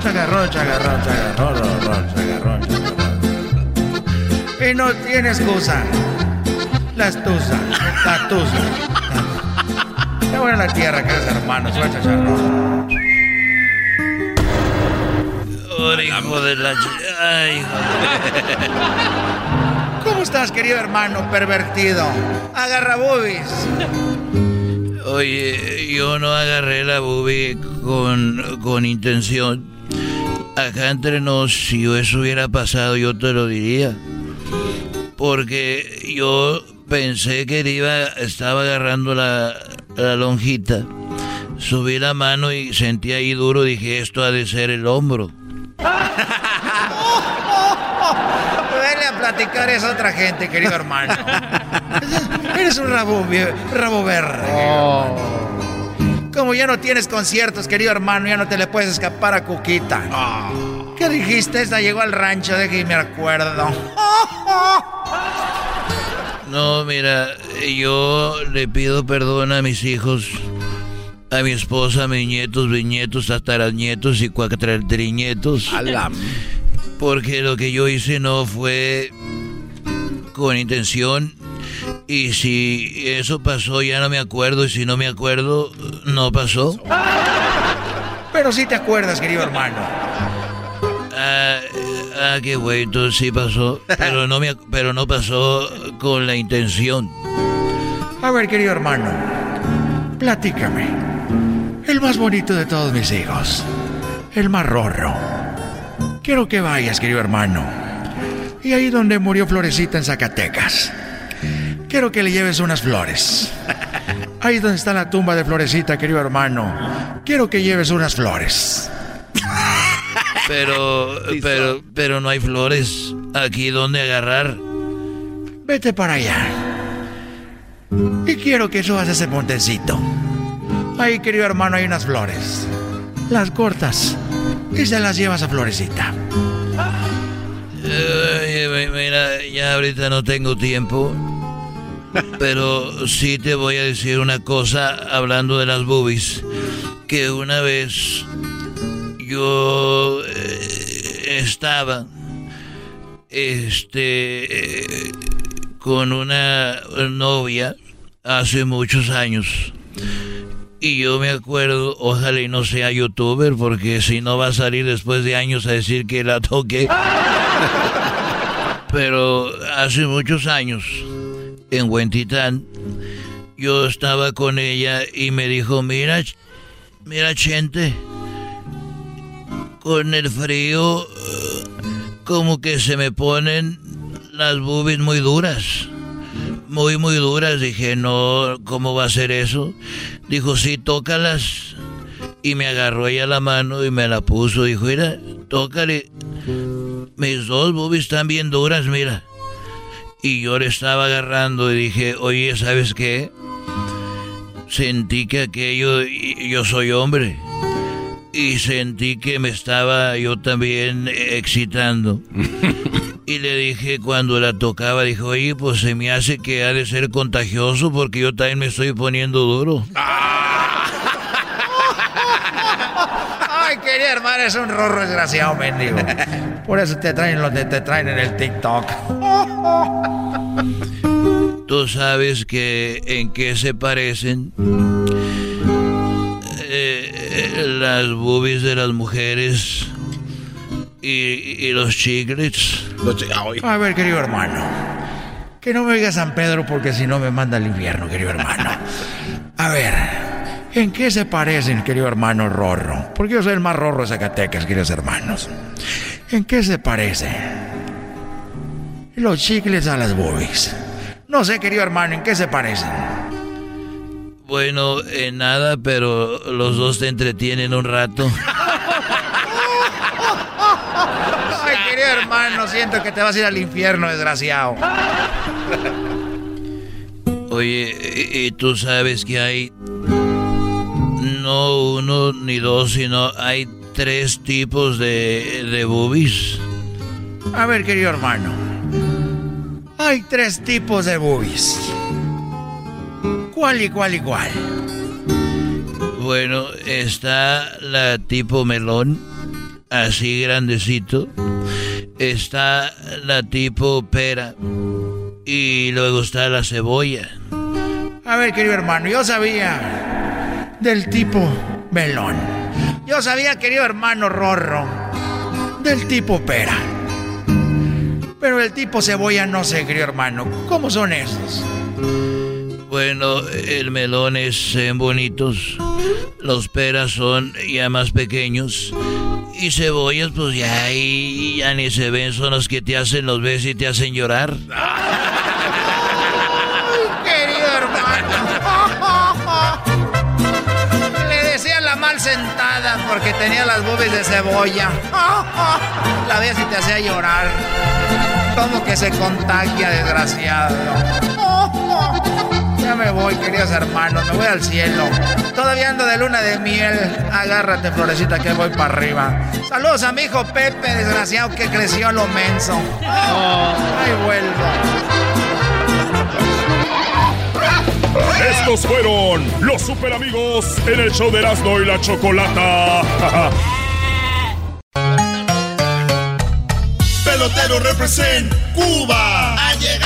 chacarrón, chacarrón, chacarrón, chacarrón. Y no tiene excusa. La estusa, la tusa. Qué buena la tierra, queridos hermanos, va chacharrón. hijo de la... Ay, hijo de... ¿Cómo estás, querido hermano pervertido? Agarra boobies. Oye, yo no agarré la boobie con, con intención. Acá entre nos, si eso hubiera pasado, yo te lo diría. Porque yo pensé que iba, estaba agarrando la, la lonjita. Subí la mano y sentí ahí duro, dije, esto ha de ser el hombro. A platicar eso a otra gente, querido hermano. Eres un rabo, verde. hermano. Como ya no tienes conciertos, querido hermano, ya no te le puedes escapar a Cuquita. ¿Qué dijiste? Esta llegó al rancho, de que me acuerdo. No, mira, yo le pido perdón a mis hijos, a mi esposa, a mis nietos, bisnietos, tataranietos y cuatratrinietos. Porque lo que yo hice no fue con intención. Y si eso pasó, ya no me acuerdo. Y si no me acuerdo, no pasó. Pero sí te acuerdas, querido hermano. Ah, ah, qué entonces sí pasó. Pero no, me, pero no pasó con la intención. A ver, querido hermano, platícame. El más bonito de todos mis hijos. El más rorro. Quiero que vayas, querido hermano. Y ahí donde murió Florecita en Zacatecas. Quiero que le lleves unas flores. Ahí donde está la tumba de Florecita, querido hermano. Quiero que lleves unas flores. Pero, pero, pero no hay flores. Aquí donde agarrar. Vete para allá. Y quiero que subas ese montecito. Ahí, querido hermano, hay unas flores. Las cortas y se las llevas a Florecita. Mira, ya ahorita no tengo tiempo. Pero sí te voy a decir una cosa hablando de las boobies. Que una vez yo eh, estaba este eh, con una novia hace muchos años. Y yo me acuerdo, ojalá y no sea youtuber, porque si no va a salir después de años a decir que la toqué. Pero hace muchos años, en Huentitán, yo estaba con ella y me dijo, mira, mira, Chente, con el frío, eh, como que se me ponen las boobies muy duras. Muy, muy duras. Dije, no, ¿cómo va a ser eso? Dijo, sí, tócalas. Y me agarró ella la mano y me la puso. Dijo, mira, tócale. Mis dos boobies están bien duras, mira. Y yo le estaba agarrando y dije, oye, ¿sabes qué? Sentí que aquello, yo soy hombre. Y sentí que me estaba yo también excitando. Y le dije cuando la tocaba, dijo, oye, pues se me hace que ha de ser contagioso porque yo también me estoy poniendo duro. Ay, querido hermano, es un rorro desgraciado, mendigo. Por eso te traen lo que te traen en el TikTok. Tú sabes que en qué se parecen eh, eh, las boobies de las mujeres y, y los chiclets. A ver, querido hermano. Que no me diga San Pedro porque si no me manda al infierno, querido hermano. A ver, ¿en qué se parecen, querido hermano Rorro? Porque yo soy el más rorro de Zacatecas, queridos hermanos. ¿En qué se parecen? Los chicles a las boobies. No sé, querido hermano, ¿en qué se parecen? Bueno, en nada, pero los dos te entretienen un rato. Hermano, siento que te vas a ir al infierno, desgraciado. Oye, y, y tú sabes que hay no uno ni dos, sino hay tres tipos de, de boobies. A ver, querido hermano. Hay tres tipos de boobies. ¿Cuál y cuál y cuál? Bueno, está la tipo melón, así grandecito. Está la tipo pera. Y luego está la cebolla. A ver, querido hermano, yo sabía del tipo melón. Yo sabía, querido hermano Rorro, del tipo pera. Pero el tipo cebolla no sé, querido hermano. ¿Cómo son esos? Bueno, el melón es eh, bonitos. Los peras son ya más pequeños. Y cebollas, pues ya, ahí ya ni se ven, son los que te hacen los ves y te hacen llorar. Querido hermano. Le desean la mal sentada porque tenía las boobies de cebolla. La veía y te hacía llorar. Como que se contagia, desgraciado. Ya me voy, queridos hermanos, me voy al cielo. Todavía ando de luna de miel. Agárrate, florecita, que voy para arriba. Saludos a mi hijo Pepe, desgraciado que creció lo menso. Ahí vuelvo. Estos fueron los super amigos en el show de Erasmo y la Chocolata. Pelotero represent Cuba. Ha llegado.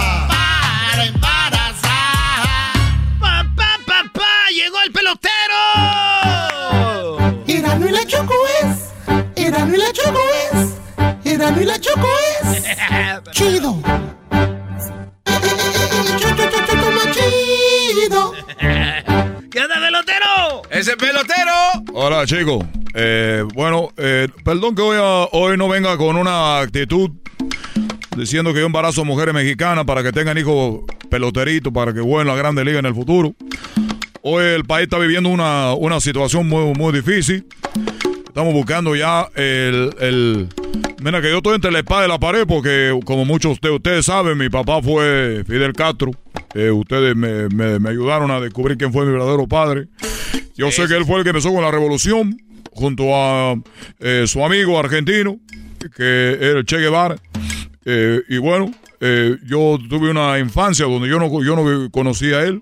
Hola, chicos. Eh, bueno, eh, perdón que hoy, a- hoy no venga con una actitud diciendo que yo embarazo mujeres mexicanas para que tengan hijos peloteritos, para que jueguen la Grande Liga en el futuro. Hoy el país está viviendo una, una situación muy, muy difícil. Estamos buscando ya el, el... Mira que yo estoy entre la espada y la pared porque, como muchos de ustedes saben, mi papá fue Fidel Castro. Eh, ustedes me, me- me ayudaron a descubrir quién fue mi verdadero padre. Yo sé que él fue el que empezó con la revolución junto a eh, su amigo argentino, que era el Che Guevara. Eh, y bueno, yo tuve una infancia donde yo no, yo no conocí a él.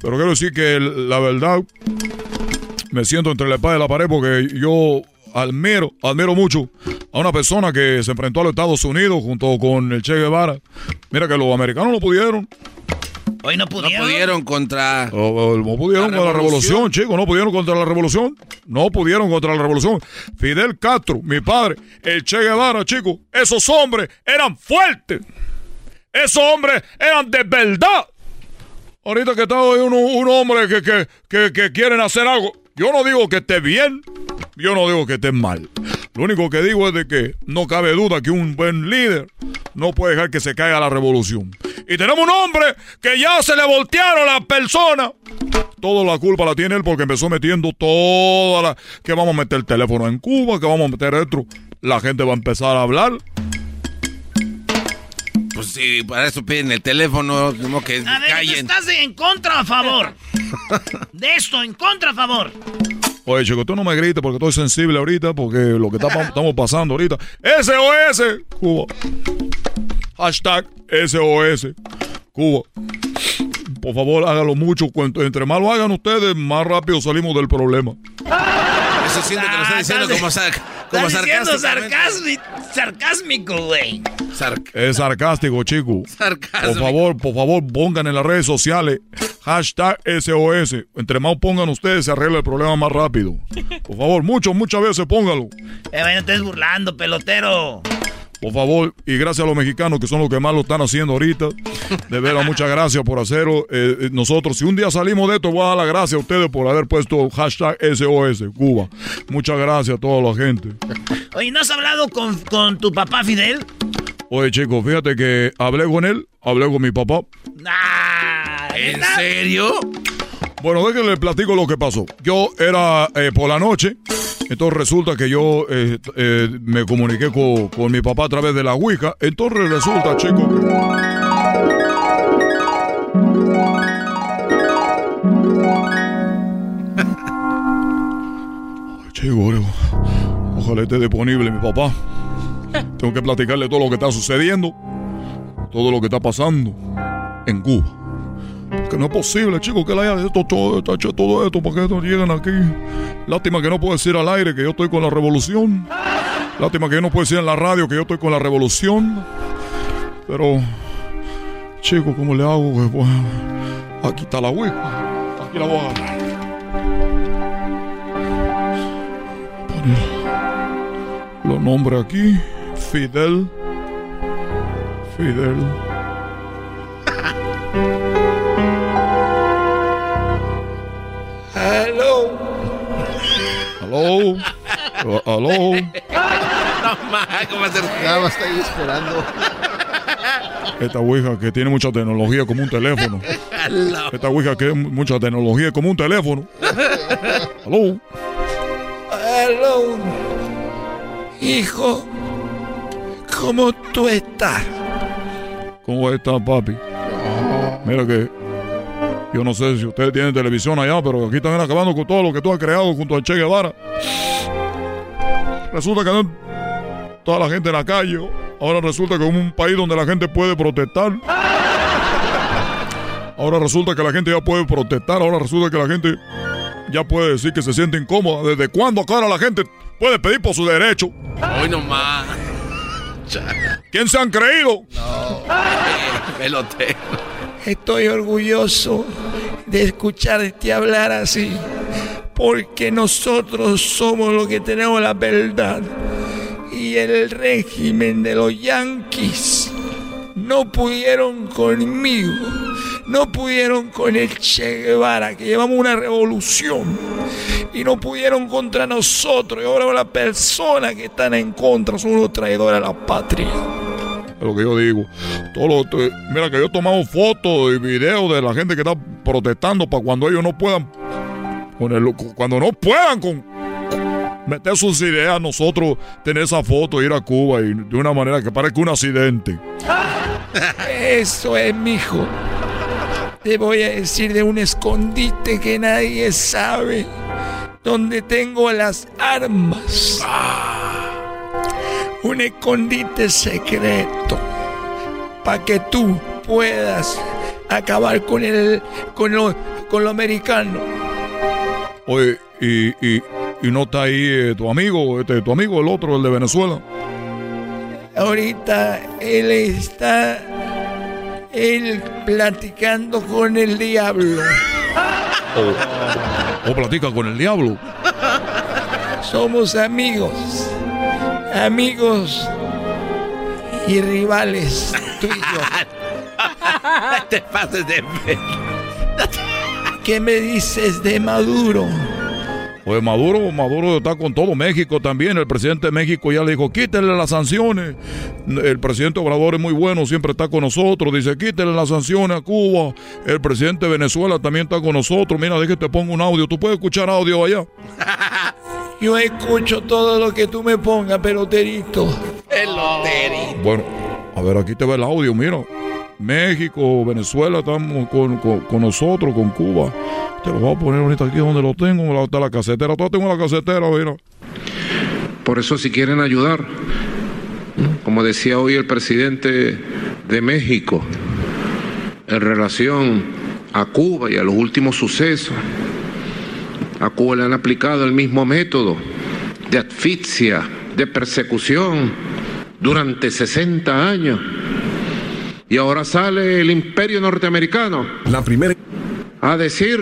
Pero quiero decir que la verdad, me siento entre la espada y la pared porque yo admiro, admiro mucho a una persona que se enfrentó a los Estados Unidos junto con el Che Guevara. Mira que los americanos no pudieron. Hoy no No pudieron. pudieron contra. O- o- No pudieron La contra la revolución. revolución, chicos, no pudieron contra la revolución. No pudieron contra la revolución. Fidel Castro, mi padre, el Che Guevara, chicos, esos hombres eran fuertes. Esos hombres eran de verdad. Ahorita que está hoy un, un hombre que, que, que, que quieren hacer algo, yo no digo que esté bien, yo no digo que esté mal. Lo único que digo es de que no cabe duda que un buen líder no puede dejar que se caiga la revolución. Y tenemos un hombre que ya se le voltearon las personas. Toda la culpa la tiene él porque empezó metiendo toda la... Que vamos a meter el teléfono en Cuba, que vamos a meter esto. La gente va a empezar a hablar. Pues sí, para eso piden el teléfono, como que A ver, ¿tú callen. ¿estás en contra o a favor? De esto, en contra o a favor. Oye, chico, tú no me grites porque estoy sensible ahorita, porque lo que estamos pasando ahorita. SOS, Cuba. Hashtag SOS, Cuba. Por favor, hágalo mucho. Entre más lo hagan ustedes, más rápido salimos del problema. Eso siento que lo está diciendo como, sar- como Estás diciendo sarcásticamente. sarcásmico, güey. Es sarcástico, chico. Por favor, por favor, pongan en las redes sociales hashtag SOS. Entre más pongan ustedes, se arregla el problema más rápido. Por favor, muchos, muchas veces póngalo. Eh, güey, no estés burlando, pelotero. Por favor, y gracias a los mexicanos que son los que más lo están haciendo ahorita. De veras, muchas gracias por hacerlo. Eh, eh, nosotros, si un día salimos de esto, voy a dar las gracias a ustedes por haber puesto hashtag SOS Cuba. Muchas gracias a toda la gente. Oye, ¿no has hablado con, con tu papá Fidel? Oye, chicos, fíjate que hablé con él, hablé con mi papá. ¿En serio? Bueno, déjenme le platico lo que pasó. Yo era eh, por la noche, entonces resulta que yo eh, eh, me comuniqué con, con mi papá a través de la Ouija. Entonces resulta, chicos, chico, ojalá esté disponible mi papá. Tengo que platicarle todo lo que está sucediendo, todo lo que está pasando en Cuba. Que no es posible, chicos, que le haya esto, todo, hecho todo esto para que estos lleguen aquí. Lástima que no puedo decir al aire que yo estoy con la revolución. Lástima que yo no puedo decir en la radio que yo estoy con la revolución. Pero, chicos, ¿cómo le hago? Pues, aquí está la Ouija. Aquí la voy a agarrar. Poner los nombres aquí. Fidel. Fidel. Hello. ¿Aló? ¿Aló? No más, ¿cómo hacer? Nada más está ahí esperando. Esta ouija que tiene mucha tecnología como un teléfono. Esta ouija que es mucha tecnología como un teléfono. ¿Aló? Aló. Hijo, ¿cómo tú estás? ¿Cómo está, papi? Mira que yo no sé si ustedes tienen televisión allá, pero aquí están acabando con todo lo que tú has creado junto a Che Guevara. Resulta que no- toda la gente en la calle, ahora resulta que es un país donde la gente puede protestar. Ahora resulta que la gente ya puede protestar, ahora resulta que la gente ya puede decir que se siente incómoda. ¿Desde cuándo acá ahora la gente puede pedir por su derecho? Hoy nomás. ¿Quién se han creído? Pelotero. Estoy orgulloso de escucharte hablar así, porque nosotros somos los que tenemos la verdad. Y el régimen de los yanquis no pudieron conmigo, no pudieron con el Che Guevara, que llevamos una revolución, y no pudieron contra nosotros. Y ahora las personas que están en contra son unos traidores a la patria. Lo que yo digo. Todo lo- mira que yo he tomado fotos y videos de la gente que está protestando para cuando ellos no puedan. Con el- cuando no puedan con meter sus ideas, nosotros tener esa foto, ir a Cuba y de una manera que parezca un accidente. Eso es, mijo. Te voy a decir de un escondite que nadie sabe. Donde tengo las armas. Un escondite secreto. Para que tú puedas acabar con el. con lo, con lo americano. Oye, y, y, y no está ahí eh, tu amigo, este, tu amigo, el otro, el de Venezuela. Ahorita él está. Él platicando con el diablo. O, o platica con el diablo. Somos amigos. Amigos y rivales tú y yo. Te pases de ¿Qué me dices de Maduro? Pues Maduro, Maduro está con todo México también. El presidente de México ya le dijo, quítenle las sanciones. El presidente Obrador es muy bueno, siempre está con nosotros. Dice, quítenle las sanciones a Cuba. El presidente de Venezuela también está con nosotros. Mira, déjate te pongo un audio. ¿Tú puedes escuchar audio allá? Yo escucho todo lo que tú me pongas, peloterito. Peloteri. Bueno, a ver, aquí te ve el audio, mira. México, Venezuela, estamos con, con- con nosotros, con Cuba. Te lo voy a poner ahorita aquí donde lo tengo, la- está la casetera. Todo tengo la casetera, mira. Por eso si quieren ayudar, como decía hoy el presidente de México, en relación a Cuba y a los últimos sucesos, a Cuba le han aplicado el mismo método de asfixia, de persecución durante 60 años. Y ahora sale el imperio norteamericano. La primera. A decir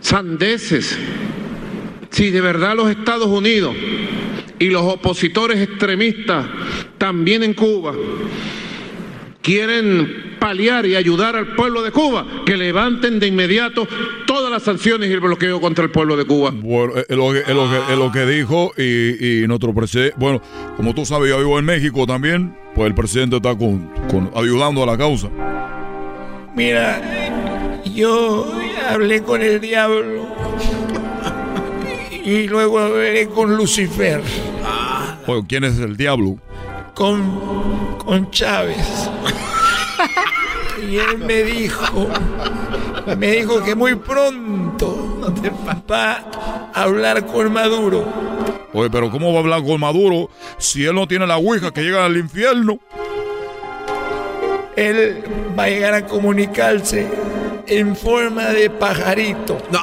sandeces. Si de verdad los Estados Unidos y los opositores extremistas también en Cuba quieren paliar y ayudar al pueblo de Cuba, que levanten de inmediato todas las sanciones y el bloqueo contra el pueblo de Cuba. Bueno, es lo que, es lo que, es lo que dijo y, y nuestro presidente, bueno, como tú sabes, yo vivo en México también, pues el presidente está con, con- ayudando a la causa. Mira, yo hablé con el diablo y luego hablé con Lucifer, Oye, ¿quién es el diablo? con, con Chávez. Y él me dijo, me dijo que muy pronto va a hablar con Maduro. Oye, pero ¿cómo va a hablar con Maduro si él no tiene la ouija que llega al infierno? Él va a llegar a comunicarse en forma de pajarito. No,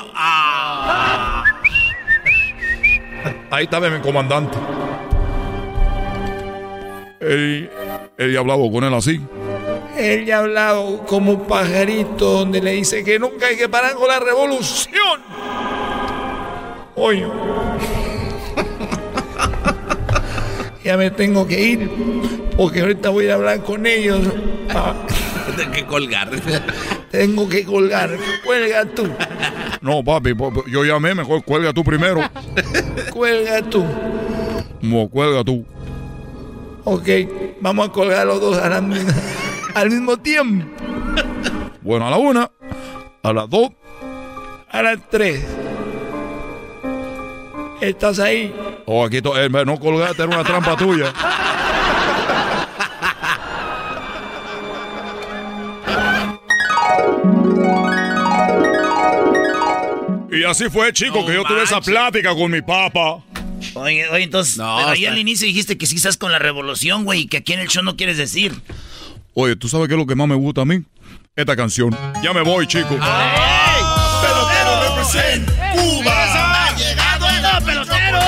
Ahí está mi comandante. Él, él ya ha hablado con él así. Él ya ha hablado como pajarito donde le dice que nunca hay que parar con la revolución. Oye. Ya me tengo que ir porque ahorita voy a hablar con ellos. Tengo que colgar. tengo que colgar. Cuelga tú. No, papi, papi, yo llamé, mejor cuelga tú primero. Cuelga tú. No, cuelga tú. Ok, vamos a colgar los dos a la al mismo tiempo. Bueno, a la una, a las dos, A las tres. ¿Estás ahí? Oh, aquí to- eh, no colgaste, era una trampa tuya. Y así fue, chico, que yo tuve esa plática con mi papá. Oye, oye, entonces, No, pero ahí al inicio dijiste que sí estás con la revolución, güey, y que aquí en el show no quieres decir. Oye, ¿tú sabes qué es lo que más me gusta a mí? Esta canción. Ya me voy, chico. Pelotero represent Cuba. Ha llegado el pelotero.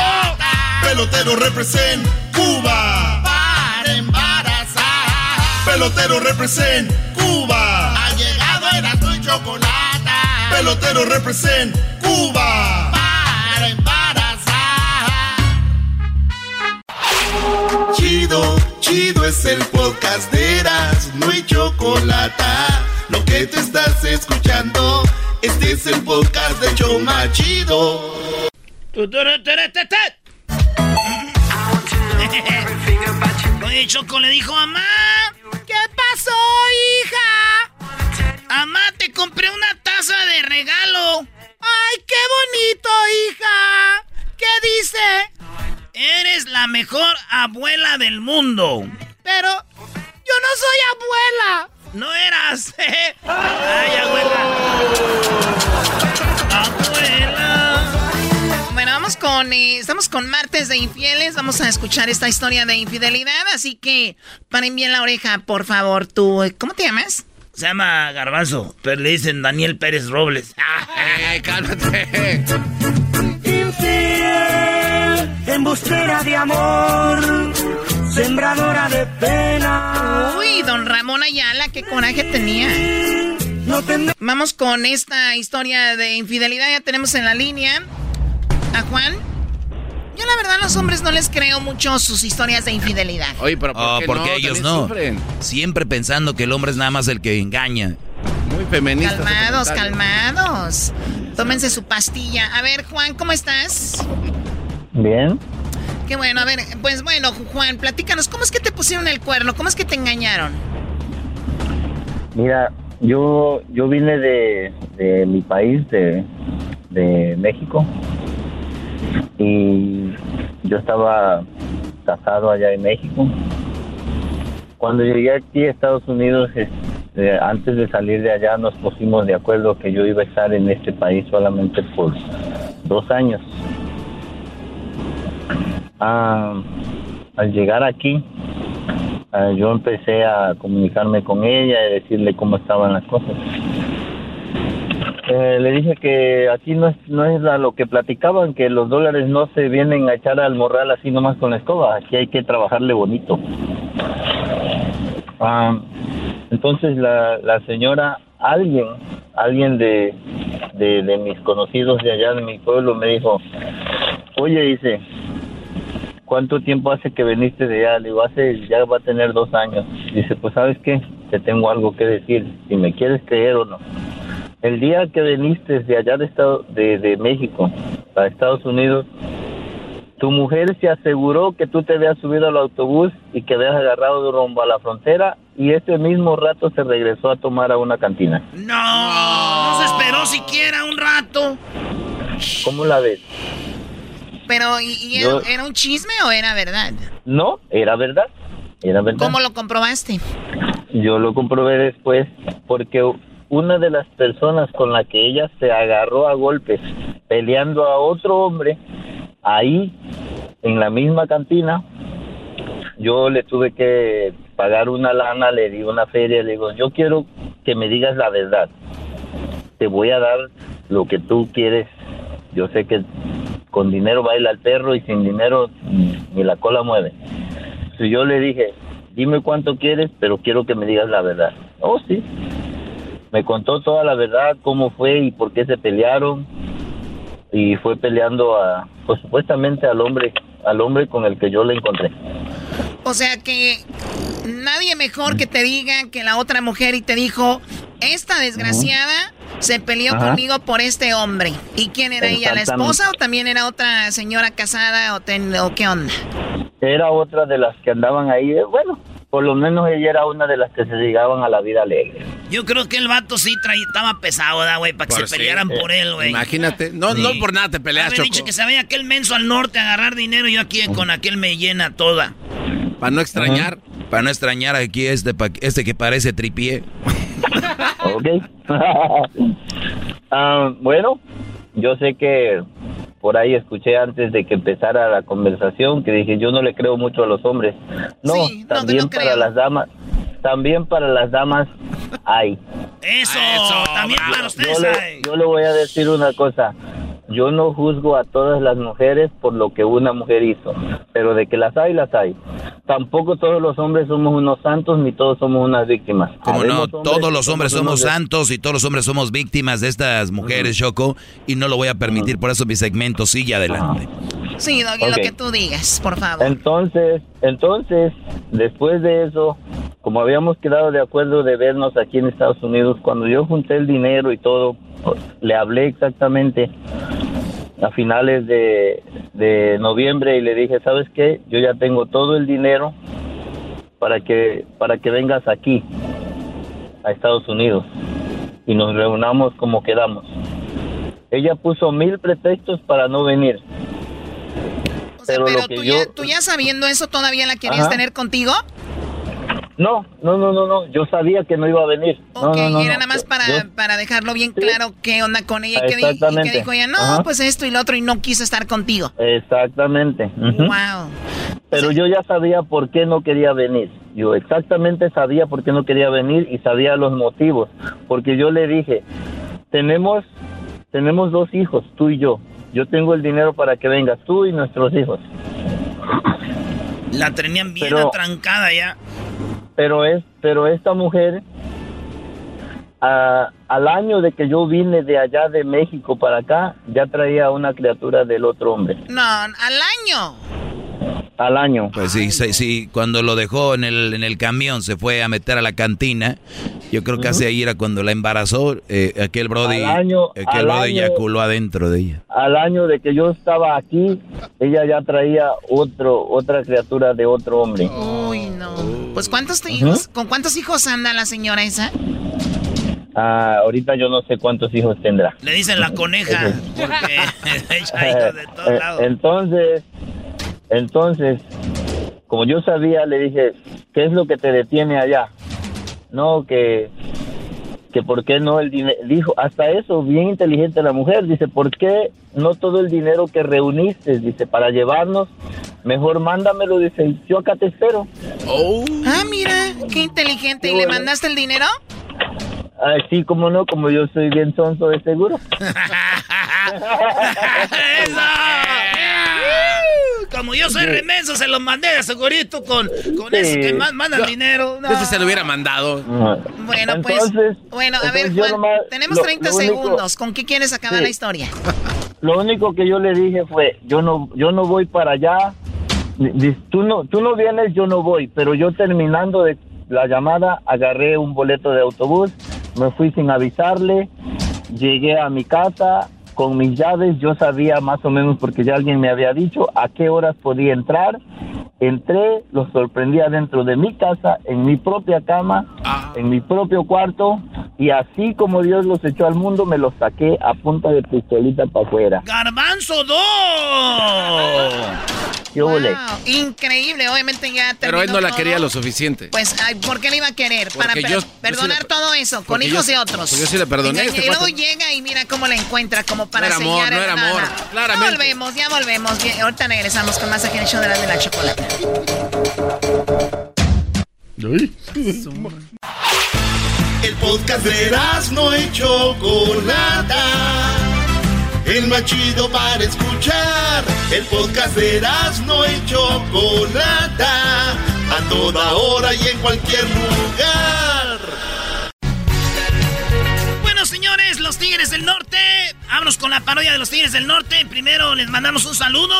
Pelotero represent Cuba. Para embarazar. Pelotero represent Cuba. Ha llegado el azul y chocolate. Pelotero represent Cuba. Chido, chido es el podcast de Eras, no hay chocolate. Lo que te estás escuchando, este es el podcast de Choma Chido. Oye, Choco le dijo, mamá, ¿qué pasó, hija? Mamá, te compré una taza de regalo. ¡Ay, qué abuela del mundo. Pero yo no soy abuela. No eras. ¿eh? Ay, abuela. Bueno, vamos con. eh, estamos con martes de infieles. Vamos a escuchar esta historia de infidelidad. Así que paren bien la oreja, por favor. Tú, eh, ¿cómo te llamas? Se llama Garbanzo, pero le dicen Daniel Pérez Robles. ¡Ay, cálmate! Embustera de amor, sembradora de pena. Uy, don Ramón Ayala, qué coraje tenía. Vamos con esta historia de infidelidad. Ya tenemos en la línea a Juan. Yo la verdad a los hombres no les creo mucho sus historias de infidelidad. Oye, pero ¿por Oh, qué porque no? ellos no. sufren. Siempre pensando que el hombre es nada más el que engaña. Muy feminista. Calmados, calmados. Tómense su pastilla. A ver, Juan, ¿cómo estás? Bien. Qué bueno, a ver, pues bueno, Juan, platícanos, ¿cómo es que te pusieron el cuerno? ¿Cómo es que te engañaron? Mira, yo yo vine de, de mi país, de, de México, y yo estaba casado allá en México. Cuando llegué aquí a Estados Unidos, este, antes de salir de allá, nos pusimos de acuerdo que yo iba a estar en este país solamente por dos años. Ah, al llegar aquí, ah, yo empecé a comunicarme con ella y decirle cómo estaban las cosas. Eh, le dije que aquí no es, no es lo que platicaban, que los dólares no se vienen a echar al morral así nomás con la escoba, aquí hay que trabajarle bonito. Ah, entonces la, la señora, alguien, alguien de, de, mis conocidos de allá de mi pueblo me dijo, oye, dice, ¿cuánto tiempo hace que viniste de allá? Le digo, hace, ya va a tener dos años. Dice, pues sabes qué, te tengo algo que decir, si me quieres creer o no. El día que viniste de allá de, Estado, de, de México a Estados Unidos, tu mujer se aseguró que tú te habías subido al autobús y que habías agarrado de rumbo a la frontera y ese mismo rato se regresó a tomar a una cantina. No, no se esperó siquiera un rato. ¿Cómo la ves? Pero, ¿y, y Yo- era, era un chisme o era verdad? No, era verdad. Era verdad. ¿Cómo lo comprobaste? Yo lo comprobé después porque una de las personas con la que ella se agarró a golpes peleando a otro hombre ahí en la misma cantina, yo le tuve que pagar una lana, le di una feria, le digo, yo quiero que me digas la verdad. Te voy a dar lo que tú quieres. Yo sé que con dinero baila el perro y sin dinero ni la cola mueve. Si yo le dije, dime cuánto quieres, pero quiero que me digas la verdad. Oh, sí. Me contó toda la verdad, cómo fue y por qué se pelearon. Y fue peleando a, pues supuestamente al hombre, al hombre con el que yo le encontré. O sea que nadie mejor que te diga que la otra mujer y te dijo, esta desgraciada se peleó Ajá. conmigo por este hombre. ¿Y quién era ella? ¿La esposa o también era otra señora casada o, ten- o qué onda? Era otra de las que andaban ahí. eh, Bueno, por lo menos ella era una de las que se llegaban a la vida alegre. Yo creo que el vato sí traía, estaba pesado, ¿da, güey, para que Pues se sí. pelearan por él, güey. Imagínate. No, Sí. no por nada te peleas, Choco. dicho que se vaya aquel menso al norte a agarrar dinero y yo aquí con aquel me llena toda. Para no extrañar. Para no extrañar aquí este, pa- este que parece tripié. Ok. Ah, bueno, yo sé que por ahí escuché antes de que empezara la conversación que dije yo no le creo mucho a los hombres. No, también para las damas, también para las damas hay. Eso, también para ustedes Yo le, hay. yo le voy a decir una cosa. Yo no juzgo a todas las mujeres por lo que una mujer hizo, pero de que las hay, las hay. Tampoco todos los hombres somos unos santos ni todos somos unas víctimas. Como no, todos los hombres somos santos y todos los hombres somos víctimas de estas mujeres, Choco, y no lo voy a permitir, por eso mi segmento sigue adelante. Sí, Doggy, lo que tú digas, por favor. Entonces, entonces, después de eso, como habíamos quedado de acuerdo de vernos aquí en Estados Unidos, cuando yo junté el dinero y todo, le hablé exactamente a finales de, de noviembre y le dije, ¿sabes qué? Yo ya tengo todo el dinero para que, para que vengas aquí, a Estados Unidos, y nos reunamos como quedamos. Ella puso mil pretextos para no venir. Pero Pero lo que tú, yo... ya, tú ya sabiendo eso, ¿todavía la querías Ajá. tener contigo? No, no, no, no, no. Yo sabía que no iba a venir. Ok, no, no, era nada más para, Yo- para dejarlo bien claro qué onda con ella y que, dijo ella, no, Ajá. pues esto y lo otro y no quiso estar contigo. Exactamente. Wow. Pero yo ya sabía por qué no quería venir. Yo exactamente sabía por qué no quería venir y sabía los motivos. Porque yo le dije, tenemos, tenemos dos hijos, tú y yo. Yo tengo el dinero para que vengas tú y nuestros hijos. La tenían bien Pero- atrancada ya. pero es pero esta mujer a- al año de que yo vine de allá de México para acá ya traía una criatura del otro hombre No, al año. Al año Pues sí, sí, sí, cuando lo dejó en el, en el camión, se fue a meter a la cantina. Yo creo que hace ahí era cuando la embarazó, eh, aquel Brody, Al año- aquel al Brody año- eyaculó adentro de ella. al año de que yo estaba aquí ella ya traía otro otra criatura de otro hombre Uy, no. Pues ¿cuántos te- hijos, con cuántos hijos anda la señora esa? Ah, ahorita yo no sé cuántos hijos tendrá Le dicen la coneja, porque echa hijos de todos Eh, lados. Entonces, entonces, como yo sabía, le dije, ¿qué es lo que te detiene allá? No, que, que por qué no el dinero, dijo, hasta eso, bien inteligente la mujer, dice, ¿por qué no todo el dinero que reuniste, dice, para llevarnos, mejor mándamelo, dice, yo acá te espero. Ah, mira, qué inteligente. ¿Y le mandaste el dinero? Así como no, como yo soy bien sonso de seguro. Como yo soy remenso, se los mandé de segurito con, con eso que mandan dinero. No. Ese se lo hubiera mandado. Bueno, pues. Entonces- Bueno, a ver, Juan, nomás- tenemos lo- 30 lo único- segundos. ¿Con qué quieres acabar Sí. la historia? Lo único que yo le dije fue, yo no, yo no voy para allá. Tú no, tú no vienes, yo no voy. Pero yo terminando de la llamada, agarré un boleto de autobús, me fui sin avisarle, llegué a mi casa con mis llaves. Yo sabía más o menos porque ya alguien me había dicho a qué horas podía entrar. Entré, los sorprendí adentro de mi casa, en mi propia cama, en mi propio cuarto, y así como Dios los echó al mundo, me los saqué a punta de pistolita para afuera. ¡Garbanzo 2! ¿Qué? Wow, increíble, obviamente ya Pero él no la todo. quería lo suficiente. Pues, ay, ¿por qué le iba a querer? Para Porque per- yo- yo perdonar sí le- todo eso, con hijos yo- de otros. porque yo sí le perdoné Y, este y luego llega y mira cómo la encuentra, como para No era amor, sellar no era amor, Ya claramente. volvemos, ya volvemos. Bien, ahorita regresamos con más aquí en el show de la, de la chocolate. El podcast de no y Chocolata. El más chido para escuchar. El podcast de no y Chocolata. A toda hora y en cualquier lugar. Bueno, señores, los Tigres del Norte. Vámonos con la parodia de los Tigres del Norte. Primero les mandamos un saludo.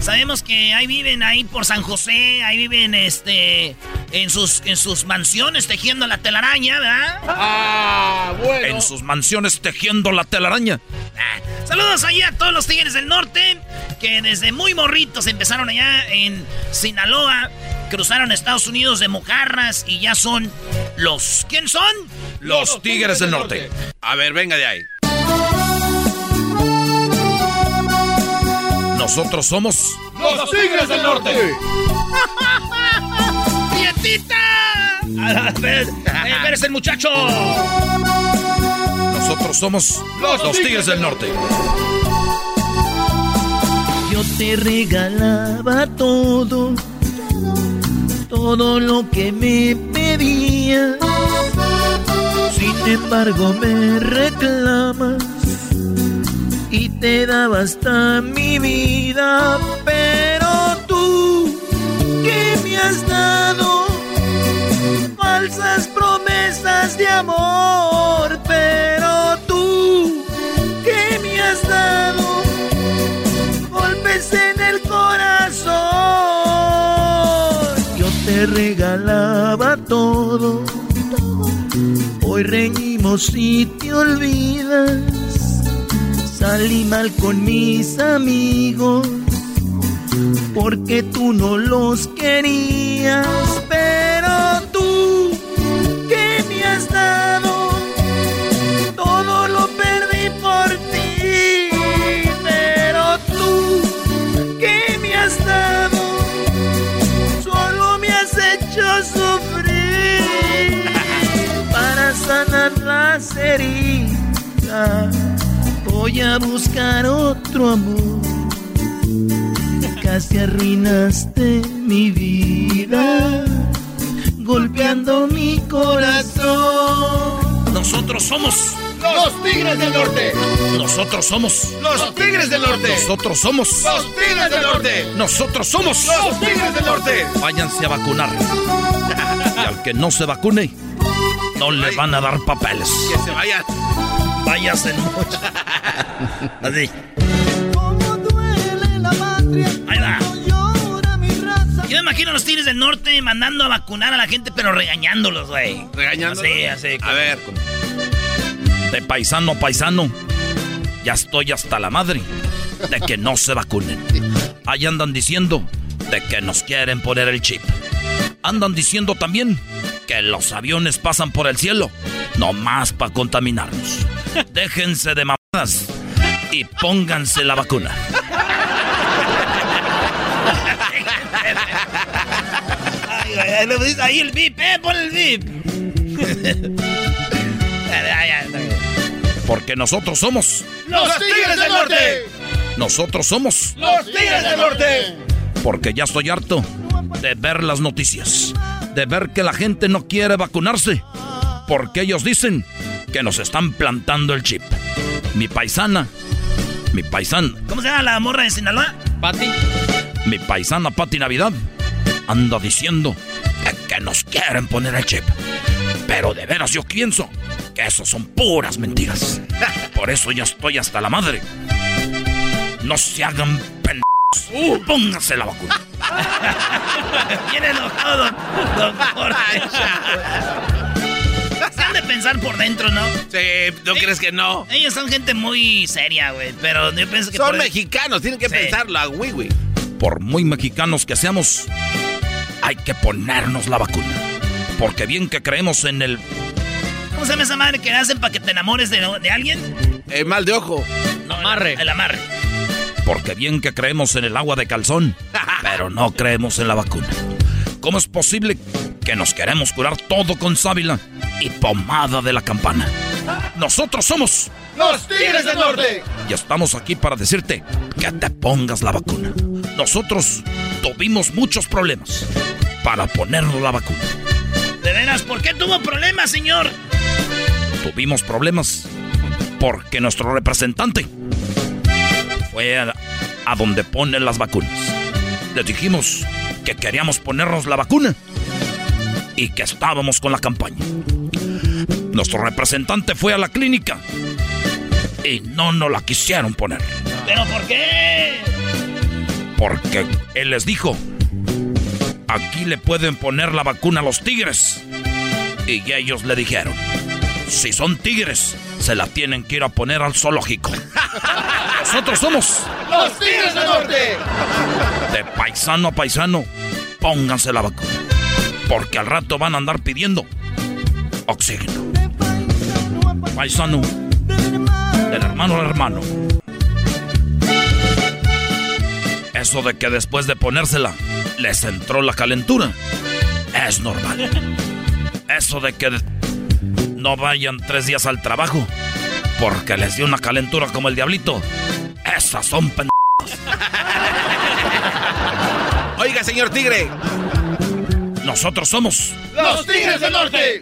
Sabemos que ahí viven ahí por San José, ahí viven este en sus, en sus mansiones tejiendo la telaraña, ¿verdad? Ah, bueno. En sus mansiones tejiendo la telaraña. Ah, saludos allá a todos los tigres del norte que desde muy morritos empezaron allá en Sinaloa, cruzaron Estados Unidos de mojarras y ya son los... ¿Quién son? Los, tigres, del norte. A ver, venga de ahí. Nosotros somos Los Tigres del Norte. ¡Nietita! ¡Eres el muchacho! Nosotros somos los, tigres del norte. Yo te regalaba todo, todo lo que me pedías. Sin embargo me reclamas y te daba hasta mi vida, pero tú, ¿qué me has dado? Falsas promesas de amor, pero tú, ¿qué me has dado? Golpes en el corazón, yo te regalaba todo. Hoy reñimos y te olvidas Salí mal con mis amigos porque tú no los querías, pero tú, ¿qué me has dado? Todo lo perdí por ti, pero tú, ¿qué me has dado? Solo me has hecho sufrir para sanar las heridas voy a buscar otro amor. Casi arruinaste mi vida, golpeando mi corazón. Nosotros somos Los Tigres del Norte. Nosotros somos Los Tigres del Norte. Nosotros somos Los Tigres del Norte. Nosotros somos Los Tigres del Norte. Váyanse a vacunar. Y al que no se vacune, no le van a dar papeles. Que se vayan. Váyase mucho. Así. Ahí va. Yo me imagino a los tigres del norte mandando a vacunar a la gente, pero regañándolos, güey. ¿Regañándolos? Así, así. A ver. De paisano a paisano, ya estoy hasta la madre de que no se vacunen. Ahí andan diciendo de que nos quieren poner el chip. Andan diciendo también que los aviones pasan por el cielo, no más para contaminarnos. Déjense de mamadas y pónganse la vacuna. Ay, ahí el VIP, eh, pon el VIP. Porque nosotros somos, Los Tigres del Norte. nosotros somos, Los Tigres del Norte. porque ya estoy harto de ver las noticias, de ver que la gente no quiere vacunarse, porque ellos dicen que nos están plantando el chip. Mi paisana, mi paisana, ¿Cómo se llama la morra de Sinaloa? Pati. mi paisana Pati Navidad anda diciendo que nos quieren poner el chip. Pero de veras yo pienso que eso son puras mentiras. Por eso ya estoy hasta la madre. No se hagan pendejos. Pónganse la vacuna. Bien enojado, don, don Jorge. Pensar por dentro, ¿no? Sí, ¿no crees que no? Ellos son gente muy seria, güey. Pero yo pienso que. Son por- mexicanos, tienen que Sí. pensarlo a Wiwi. Por muy mexicanos que seamos, hay que ponernos la vacuna. Porque bien que creemos en el... ¿Cómo se llama esa madre que hacen para que te enamores de, de alguien? Eh, mal de ojo. No, amarre. El, amarre. Porque bien que creemos en el agua de calzón, pero no creemos en la vacuna. ¿Cómo es posible que nos queremos curar todo con sábila y pomada de la campana? Nosotros somos Los Tigres del Norte. y estamos aquí para decirte que te pongas la vacuna. Nosotros tuvimos muchos problemas para ponernos la vacuna. De veras, ¿por qué tuvo problemas, señor? Tuvimos problemas porque nuestro representante fue a, a donde ponen las vacunas. Les dijimos que queríamos ponernos la vacuna y que estábamos con la campaña. Nuestro representante fue a la clínica y no nos la quisieron poner. ¿Pero por qué? Porque él les dijo, aquí le pueden poner la vacuna a los tigres. Y ellos le dijeron, si son tigres, se la tienen que ir a poner al zoológico. Nosotros somos ¡Los Tigres del Norte! de paisano a paisano, pónganse la vacuna. Porque al rato van a andar pidiendo oxígeno. Paisano, del hermano al hermano. Eso de que después de ponérsela les entró la calentura es normal. Eso de que no vayan tres días al trabajo porque les dio una calentura como el diablito. Esas son pen... Oiga, señor Tigre. Nosotros somos ¡Los Tigres del Norte!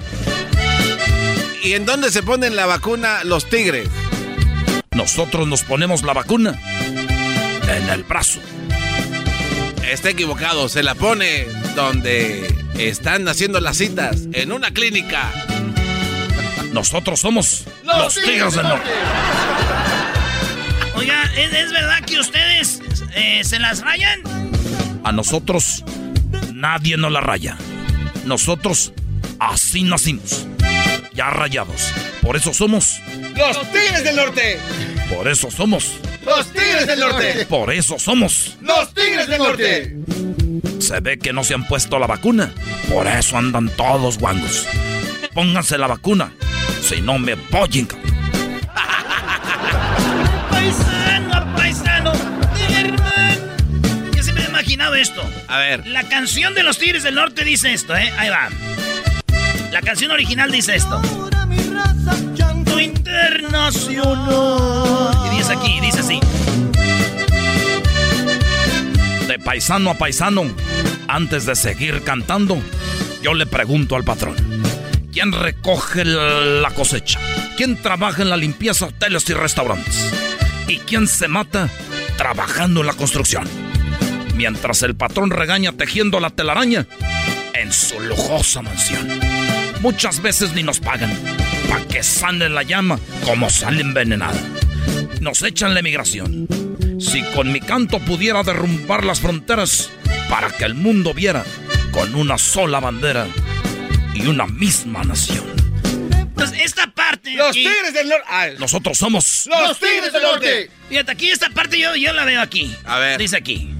¿Y en dónde se ponen la vacuna los tigres? Nosotros nos ponemos la vacuna en el brazo. Está equivocado, se la pone donde están haciendo las citas, en una clínica. Nosotros somos los, Tigres del Norte. Oiga, ¿es, es verdad que ustedes eh, se las rayan? A nosotros nadie nos la raya. Nosotros así nacimos. Ya rayados. Por eso somos. ¡Los Tigres del Norte! Por eso somos. ¡Los Tigres del Norte! Por eso somos. ¡Los Tigres del Norte! Se ve que no se han puesto la vacuna. Por eso andan todos guangos. Pónganse la vacuna. Si no me apoyen. Esto. A ver. La canción de los Tigres del Norte dice esto, ¿eh? Ahí va. La canción original dice esto. Llanto internacional. Y dice aquí, dice así. De paisano a paisano, antes de seguir cantando, yo le pregunto al patrón. ¿Quién recoge la cosecha? ¿Quién trabaja en la limpieza, hoteles y restaurantes? ¿Y quién se mata trabajando en la construcción? Mientras el patrón regaña tejiendo la telaraña en su lujosa mansión. Muchas veces ni nos pagan para que sale la llama como sale envenenada. Nos echan la emigración. Si con mi canto pudiera derrumbar las fronteras para que el mundo viera con una sola bandera y una misma nación. Pues esta parte. ¡Los aquí- Tigres del Norte! Nosotros somos ¡Los Tigres del Norte! Fíjate, aquí esta parte yo, yo la veo aquí. A ver. Dice aquí.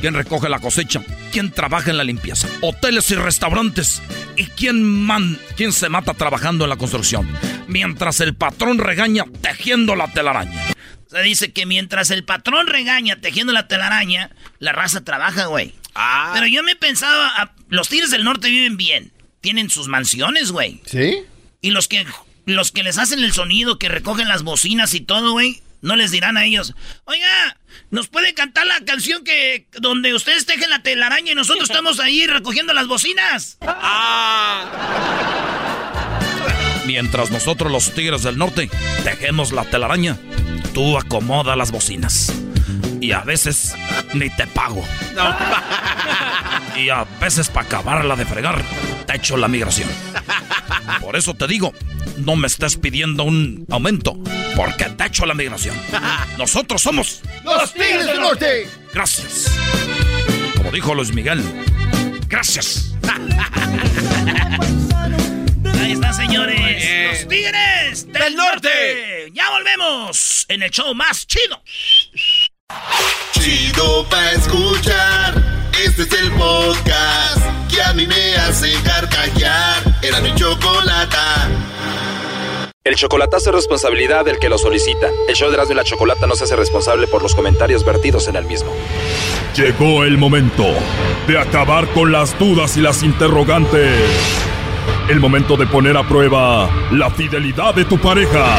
¿Quién recoge la cosecha? ¿Quién trabaja en la limpieza? Hoteles y restaurantes. ¿Y quién, man, quién se mata trabajando en la construcción? Mientras el patrón regaña tejiendo la telaraña. Se dice que mientras el patrón regaña tejiendo la telaraña, la raza trabaja, güey. Ah. Pero yo me pensaba, los Tigres del Norte viven bien. Tienen sus mansiones, güey. ¿Sí? Y los que, los que les hacen el sonido, que recogen las bocinas y todo, güey, no les dirán a ellos, oiga, ¿nos puede cantar la canción que donde ustedes tejen la telaraña y nosotros estamos ahí recogiendo las bocinas? Mientras nosotros los tigres del norte tejemos la telaraña, tú acomoda las bocinas. Y a veces ni te pago. Y a veces para acabarla de fregar, te echo la migración. Por eso te digo, no me estés pidiendo un aumento, porque te echo la migración. Nosotros somos... ¡Los Tigres del Norte! Gracias. Como dijo Luis Miguel, gracias. Ahí está, señores. Los Tigres del, Del norte. Ya volvemos en el show más chido. Chido pa' escuchar. Este es el podcast que a mí me hace carcajear. Era mi chocolata. El chocolatazo es responsabilidad del que lo solicita. El show de Erasmo y la Chocolata no se hace responsable por los comentarios vertidos en el mismo. Llegó el momento de acabar con las dudas y las interrogantes. El momento de poner a prueba la fidelidad de tu pareja.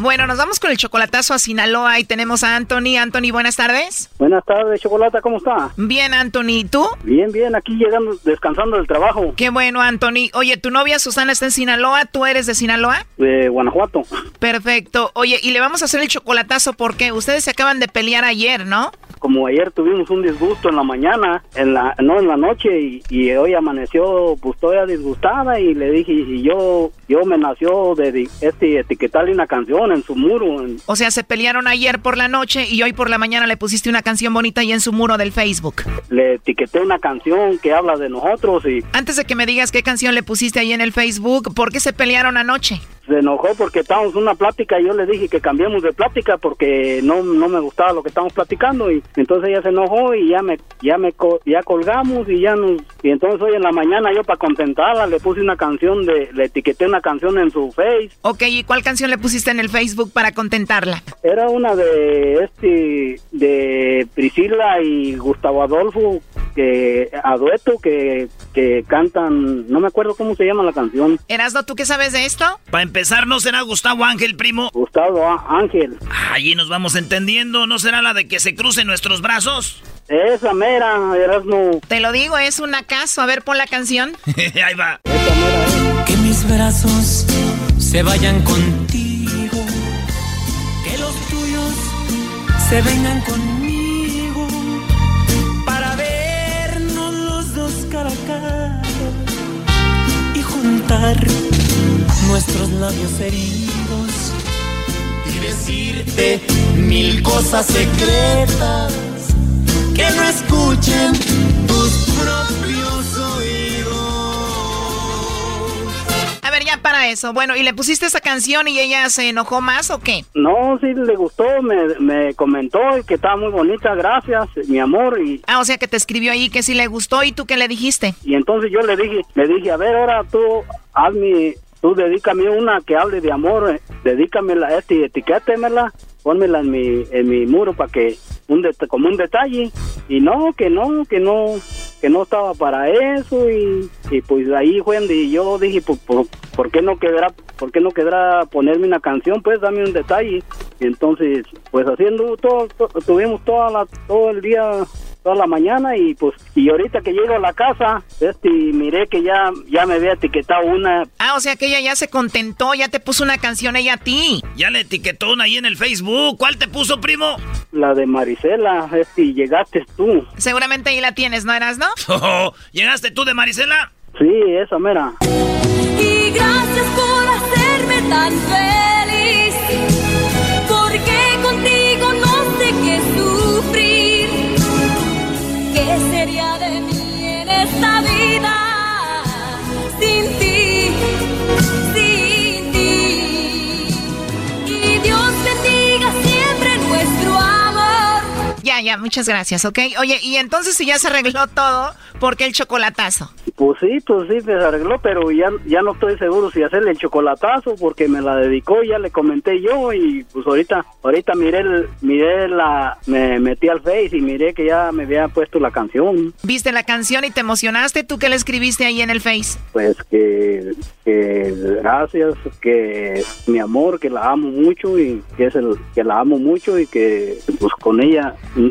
Bueno, nos vamos con el chocolatazo a Sinaloa y tenemos a Anthony. Anthony, buenas tardes. Buenas tardes, Chocolata, ¿cómo está? Bien, Anthony, ¿y tú? Bien, bien, aquí llegando, descansando del trabajo Qué bueno, Anthony. Oye, tu novia Susana está en Sinaloa, ¿tú eres de Sinaloa? de Guanajuato. Perfecto. Oye, y le vamos a hacer el chocolatazo porque ustedes se acaban de pelear ayer, ¿no? como ayer tuvimos un disgusto en la mañana, en la no en la noche y, y hoy amaneció pues toda disgustada y le dije y yo yo me nació de este etiquetarle una canción en su muro. O sea, se pelearon ayer por la noche y hoy por la mañana le pusiste una canción bonita ahí en su muro del Facebook. le etiqueté una canción que habla de nosotros y Antes de que me digas qué canción le pusiste ahí en el Facebook, ¿por qué se pelearon anoche? se enojó porque estábamos en una plática y yo le dije que cambiemos de plática porque no, no me gustaba lo que estábamos platicando y entonces ella se enojó y ya me ya me ya colgamos y ya nos y entonces hoy en la mañana yo para contentarla le puse una canción de le etiqueté una canción en su face Ok, ¿y cuál canción le pusiste en el Facebook para contentarla? era una de este de Priscila y Gustavo Adolfo que a dueto que, que cantan no me acuerdo cómo se llama la canción Erasno, ¿tú qué sabes de esto? Para empezar, ¿no será Gustavo Ángel, primo? Gustavo Ángel Allí nos vamos entendiendo. ¿No será la de que se crucen nuestros brazos? esa mera Erasmo Te lo digo, es un acaso. A ver, pon la canción. Ahí va. Que brazos se vayan contigo, que los tuyos se vengan conmigo, para vernos los dos cara a cara y juntar nuestros labios heridos y decirte mil cosas secretas que no escuchen tus propios ver, ya para eso. Bueno, ¿y le pusiste esa canción y ella se enojó más o qué? No, sí le gustó, me, me comentó que estaba muy bonita, gracias, mi amor, y, Ah, o sea que te escribió ahí que sí le gustó y tú qué le dijiste. y entonces yo le dije, le dije, a ver, ahora tú hazme, tú dedícame una que hable de amor, eh, dedícamela, este, etiquétemela, pónmela en mi, en mi muro para que, un como un detalle, y no, que no, que no, que no estaba para eso, y, y pues ahí fue donde yo dije, pues, por, ¿por qué no quedará, por qué no quedará ponerme una canción, pues dame un detalle, y entonces, pues haciendo todo, to- tuvimos toda la, todo el día toda la mañana y pues y ahorita que llego a la casa este y miré que ya ya me había etiquetado una Ah, o sea que ella ya se contentó, ya te puso una canción ella a ti. Ya le etiquetó una ahí en el Facebook. ¿Cuál te puso, primo? la de Marisela este y llegaste tú Seguramente ahí la tienes, ¿no eras, no? Oh, ¿Llegaste tú de Marisela? sí esa mera Gracias por hacerme tan feliz, porque contigo no sé qué sufrir. ¿Qué sería de mí en esta vida Ya, muchas gracias, ¿ok? Oye, y entonces si ya se arregló todo, ¿por qué el chocolatazo? pues sí pues sí se arregló pero ya ya no estoy seguro si hacerle el chocolatazo porque me la dedicó ya le comenté yo y pues ahorita ahorita miré el, miré la me metí al face y miré que ya me había puesto la canción ¿Viste la canción y te emocionaste? ¿Tú qué le escribiste ahí en el Face? pues que, que gracias, que mi amor, que la amo mucho y que es el que la amo mucho y que pues con ella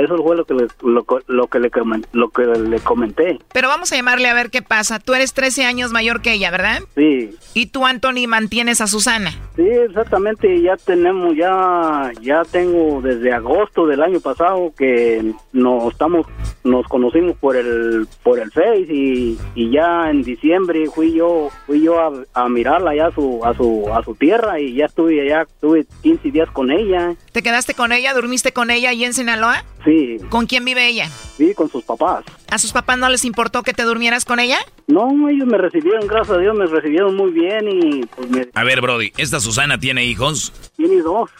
eso fue lo que le, lo, lo que le lo que le comenté. Pero vamos a llamarle a ver qué pasa. Tú eres 13 años mayor que ella, ¿verdad? Sí, Y tú, Anthony, mantienes a Susana. sí, exactamente, ya tenemos ya ya tengo desde agosto del año pasado que nos estamos nos conocimos por el por el Face y, y ya en diciembre fui yo fui yo a, a mirarla ya a su a su a su tierra y ya estuve allá estuve 15 días con ella ¿Te quedaste con ella? ¿Durmiste con ella ahí en Sinaloa? Sí ¿Con quién vive ella? sí con sus papás ¿A sus papás no les importó que te durmieras con ella? no ellos me recibieron gracias a Dios me recibieron muy bien y pues me A ver, Brody, ¿esta Susana tiene hijos? tiene dos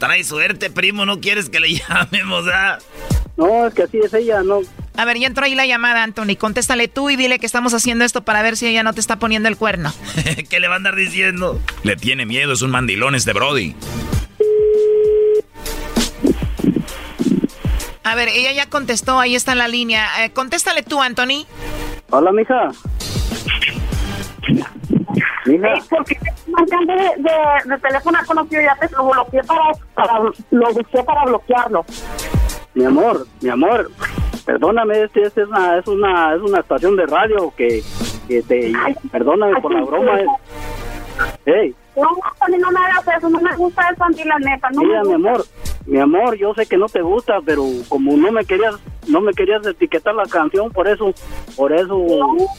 Trae suerte, primo, no quieres que le llamemos, ¿ah? No, es que así es ella, no. A ver, ya entró ahí la llamada, Anthony. Contéstale tú y dile que estamos haciendo esto para ver si ella no te está poniendo el cuerno. ¿Qué le va a andar diciendo? Le tiene miedo, es un mandilón este Brody. A ver, ella ya contestó, ahí está en la línea. Eh, contéstale tú, Anthony. Hola, mija. Sí, porque marcando de, de, de teléfono conocido ya te lo bloqueé para, para lo busqué para bloquearlo. Mi amor, mi amor, perdóname, este, este es una, es una, es una estación de radio que, que te, perdóname por la broma. eh. Hey, No, no me hagas eso, no me gusta eso, Andy, la neta. No mira, me mi amor, mi amor, yo sé que no te gusta, pero como no me querías, no me querías etiquetar la canción, por eso, por eso,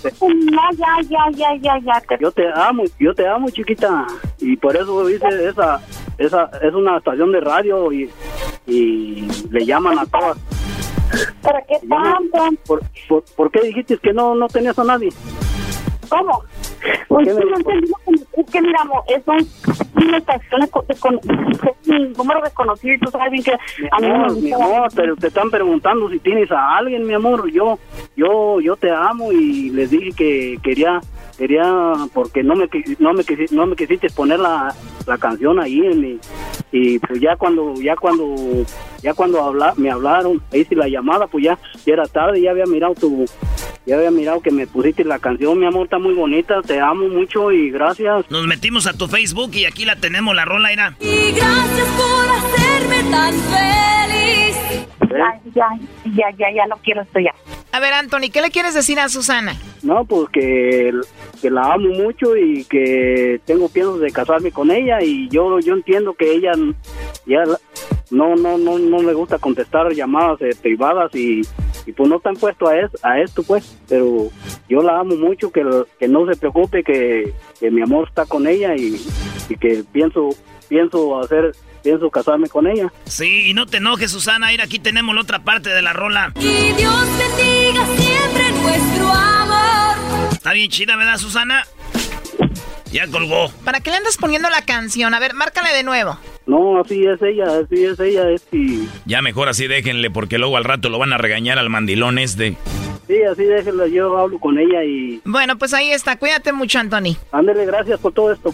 te- No, ya, ya, ya, ya, ya. Te... yo te amo, yo te amo, chiquita, y por eso hice esa, esa, es una estación de radio y, y le llaman a todas. ¿Para qué tanto? ¿Por, por, por qué dijiste que no, no tenías a nadie? ¿Cómo? Pues no entendí es que mira, amor, es un- una estación de, co- de con- un número desconocido y tú sabes bien que a mí no me mi amor, pero te están preguntando si tienes a alguien, mi amor. Yo, yo, yo te amo y les dije que quería, quería, porque no me, no me, quisi- no me quisiste poner la, la canción ahí en mi, y pues ya cuando, ya cuando, ya cuando habla, me hablaron, hice la llamada, pues ya, ya era tarde, ya había mirado tu, ya había mirado que me pusiste la canción, mi amor, está muy bonita, te amo mucho y gracias. Nos metimos a tu Facebook y aquí la tenemos, la rola era. Y gracias por hacerme tan feliz. Ya, ya, ya, ya, ya no quiero esto ya. A ver, Anthony, ¿qué le quieres decir a Susana? No, pues que, que la amo mucho y que tengo piensos de casarme con ella y yo yo entiendo que ella ya no no no no le gusta contestar llamadas eh, privadas y, y pues no están puesto a, es- a esto pues, pero yo la amo mucho que, que no se preocupe que, que mi amor está con ella y, y que pienso pienso hacer pienso casarme con ella. Sí, y no te enojes, Susana. Mira, aquí tenemos la otra parte de la rola. Y Dios bendiga siempre nuestro amor. Está bien chida, ¿verdad, Susana? Ya colgó. ¿Para qué le andas poniendo la canción? A ver, márcale de nuevo. No, así es ella, así es ella, es y Ya mejor así déjenle, porque luego al rato lo van a regañar al mandilón este. sí, así déjela, yo hablo con ella y Bueno, pues ahí está. Cuídate mucho, Anthony. ándele, gracias por todo esto.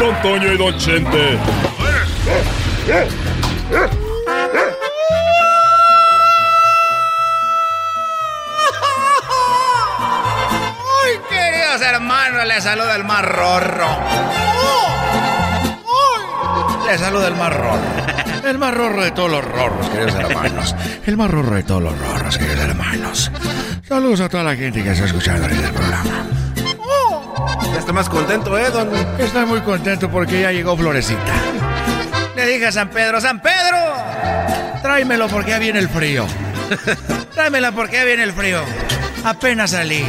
Don Toño y Don Chente. Ay, queridos hermanos, les saluda el más rorro. Les saluda el más rorro. El más rorro de todos los rorros, queridos hermanos. El más rorro de todos los rorros, queridos hermanos. Saludos a toda la gente que está escuchando ahorita el programa. Ya está más contento, ¿eh, don? Estoy muy contento porque ya llegó Florecita. Le dije a San Pedro, San Pedro, tráemelo porque ya viene el frío. Tráemela porque ya viene el frío. Apenas salí.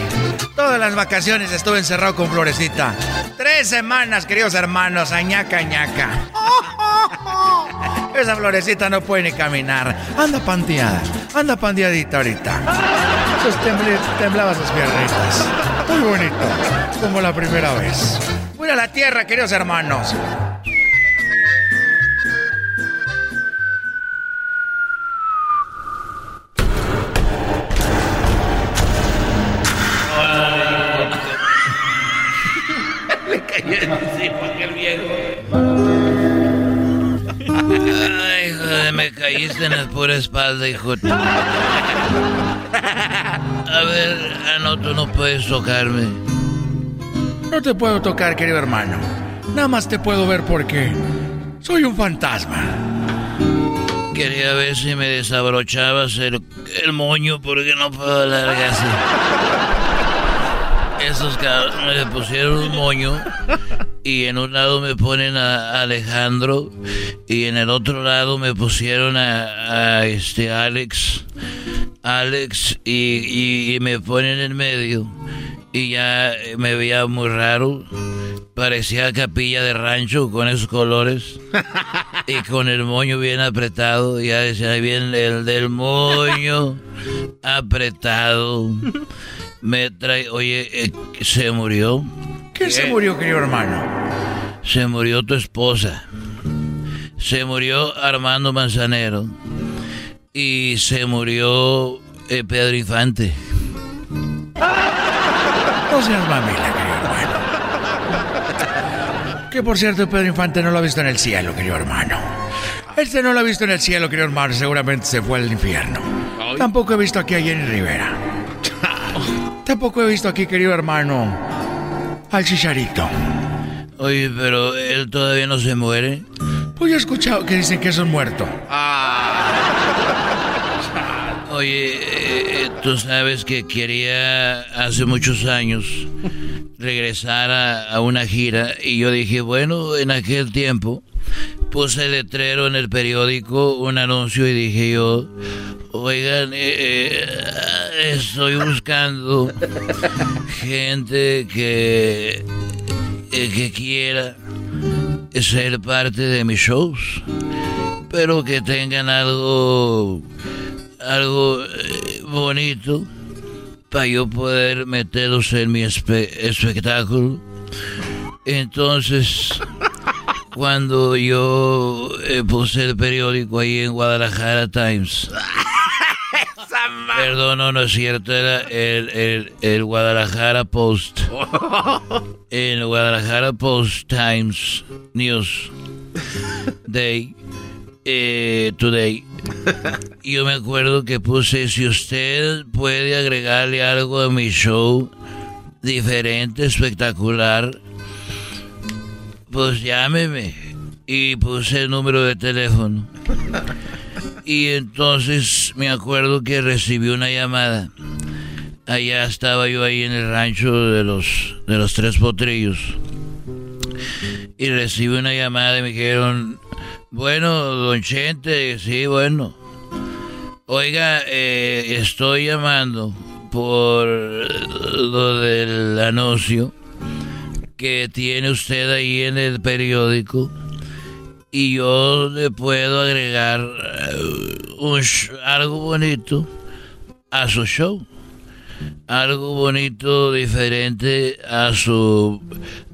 Todas las vacaciones estuve encerrado con Florecita. Tres semanas, queridos hermanos, añaca, añaca. Esa florecita no puede ni caminar. Anda panteada, anda panteadita ahorita. Temblé- temblabas las piernitas. Muy bonito, como la primera vez. Voy a la tierra, queridos hermanos. Cayó encima aquel viejo. Ay, joder, me caíste en la pura espalda, hijo. A ver, ah, no, tú no puedes tocarme. No te puedo tocar, querido hermano. Nada más te puedo ver porque soy un fantasma. Quería ver si me desabrochabas el, el moño porque no puedo así. Esos me pusieron un moño y en un lado me ponen a Alejandro y en el otro lado me pusieron a, este Alex. Alex y, y- me ponen en medio y ya me veía muy raro. Parecía capilla de rancho con esos colores y con el moño bien apretado. Ya decía ahí bien el del moño apretado. Me trae, oye, eh, se murió. ¿Quién se murió, querido hermano? Se murió tu esposa. Se murió Armando Manzanero. Y se murió eh, Pedro Infante. No seas mamila, querido hermano. Que por cierto, Pedro Infante no lo ha visto en el cielo, querido hermano. Este no lo ha visto en el cielo, querido hermano. Seguramente se fue al infierno. Tampoco he visto aquí a Jenny Rivera. Tampoco he visto aquí, querido hermano, al Chicharito. Oye, pero él todavía no se muere. Pues yo he escuchado que dicen que es un muerto. Oye, eh, eh, tú sabes que quería hace muchos años regresar a, a una gira y yo dije, bueno, en aquel tiempo puse letrero en el periódico, un anuncio y dije yo, oigan, eh, eh, estoy buscando gente que, eh, que quiera ser parte de mis shows, pero que tengan algo algo bonito para yo poder meterlos en mi espe- espectáculo. Entonces, cuando yo eh, puse el periódico ahí en Guadalajara Times, perdón, no, no es cierto, era el, el, el Guadalajara Post. El Guadalajara Post Times News Day, eh, Today. Yo me acuerdo que puse, si usted puede agregarle algo a mi show, diferente, espectacular, pues llámeme. Y puse el número de teléfono. Y entonces me acuerdo que recibí una llamada. Allá estaba yo ahí en el rancho de los, de los tres potrillos. Y recibí una llamada y me dijeron, bueno, don Chente, sí, bueno. Oiga, eh, estoy llamando por lo del anuncio que tiene usted ahí en el periódico y yo le puedo agregar eh, algo bonito a su show. Algo bonito, diferente a su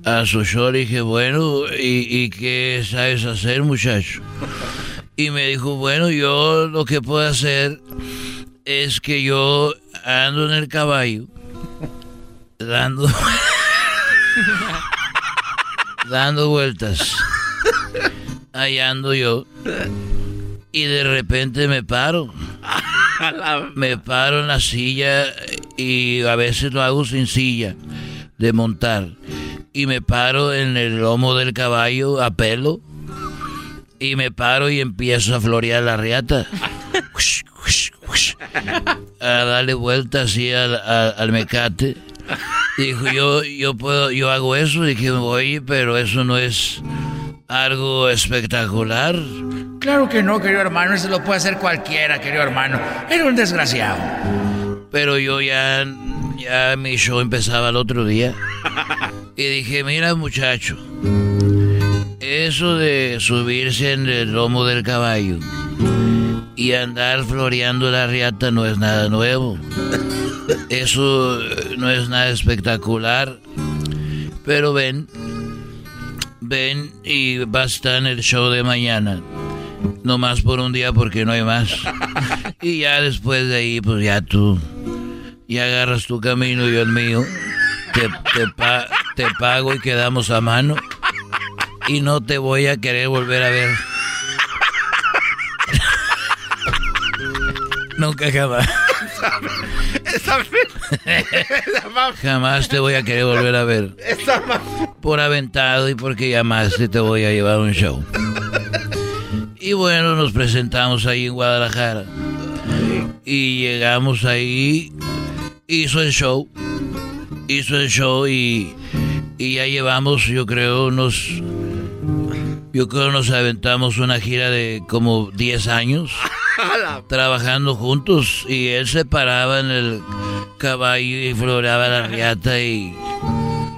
a su show. Le dije, bueno, ¿y, y qué sabes hacer, muchacho? Y me dijo, bueno, yo lo que puedo hacer es que yo ando en el caballo, dando, dando vueltas. Ahí ando yo. Y de repente me paro. Me paro en la silla y a veces lo hago sin silla de montar. Y me paro en el lomo del caballo a pelo. Y me paro y empiezo a florear la riata. A darle vuelta así al, al, al mecate. Dijo, yo, yo puedo, yo hago eso. Dije, oye, pero eso no es algo espectacular. Claro que no, querido hermano. Eso lo puede hacer cualquiera, querido hermano. Era un desgraciado. Pero yo ya, ya mi show empezaba el otro día. Y dije, mira muchacho, eso de subirse en el lomo del caballo y andar floreando la riata no es nada nuevo. Eso no es nada espectacular. Pero ven, ven y va a estar en el show de mañana. No más por un día porque no hay más. Y ya después de ahí, pues ya tú, ya agarras tu camino y yo el mío. Te, te pago y quedamos a mano. Y no te voy a querer volver a ver. Nunca jamás. jamás te voy a querer volver a ver. Por aventado y porque llamaste te voy a llevar un show. Y bueno, nos presentamos ahí en Guadalajara. Y llegamos ahí. Hizo el show. Hizo el show y, y ya llevamos, yo creo, unos... Yo creo nos aventamos una gira de como 10 años trabajando juntos y él se paraba en el caballo y floreaba la riata y...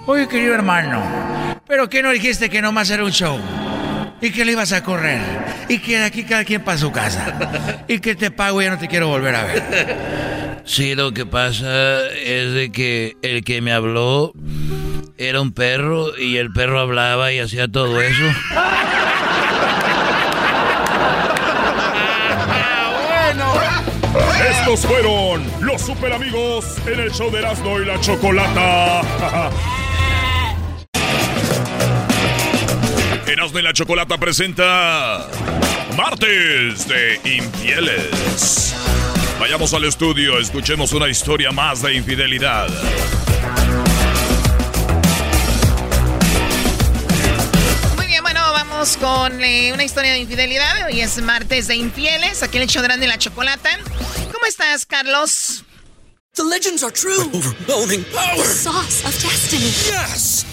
Oye, querido hermano, ¿pero qué no dijiste que nomás era un show? Y que le ibas a correr. Y que de aquí cada quien para su casa. Y que te pago y ya no te quiero volver a ver. Sí, lo que pasa es de que el que me habló era un perro y el perro hablaba y hacía todo eso. Estos fueron los super amigos en el show de Erasmo y la Chocolata. Erasmo y la Chocolata presenta Martes de Infieles. Vayamos al estudio, escuchemos una historia más de infidelidad. Vamos con eh, una historia de infidelidad. Hoy es martes de infieles, aquí en el show de la chocolata. ¿Cómo estás, Carlos? The legends are true. overwhelming power. sauce of destiny. Yes.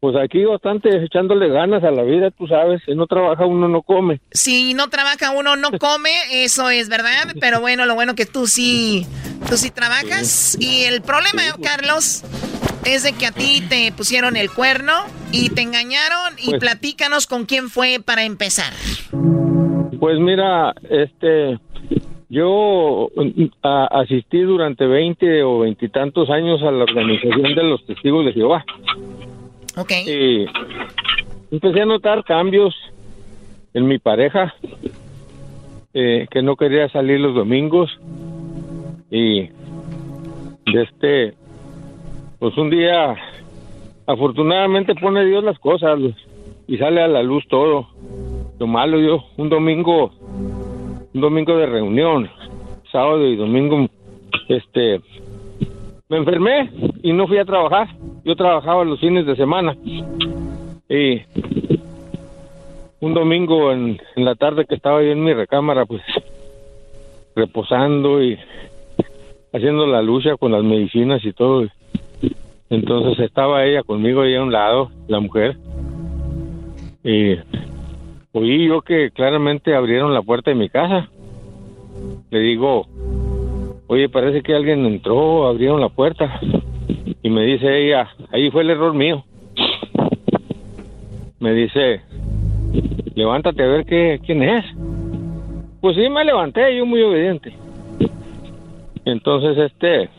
Pues aquí bastante echándole ganas a la vida, tú sabes, si no trabaja uno no come. Si no trabaja uno no come, eso es verdad, pero bueno, lo bueno que tú sí, tú sí trabajas. Y el problema, Carlos, es de que a ti te pusieron el cuerno y te engañaron y Pues- platícanos con quién fue para empezar. Pues mira, este, yo mm, a- asistí durante 20 o veintitantos años a la organización de los testigos de Jehová. Y empecé a notar cambios en mi pareja, eh, que no quería salir los domingos. Y de este, pues un día, afortunadamente pone Dios las cosas y sale a la luz todo. Lo malo yo, un domingo, un domingo de reunión, sábado y domingo, este, me enfermé y no fui a trabajar. Yo trabajaba los fines de semana. Y un domingo en, la tarde que estaba yo en mi recámara, pues reposando y haciendo la lucha con las medicinas y todo. Entonces estaba ella conmigo ahí a un lado, la mujer. Y oí yo que claramente abrieron la puerta de mi casa. Le digo, oye, parece que alguien entró, abrieron la puerta. Y me dice ella, ahí fue el error mío. Me dice, levántate a ver qué, quién es. Pues sí, me levanté, yo muy obediente. Entonces, este,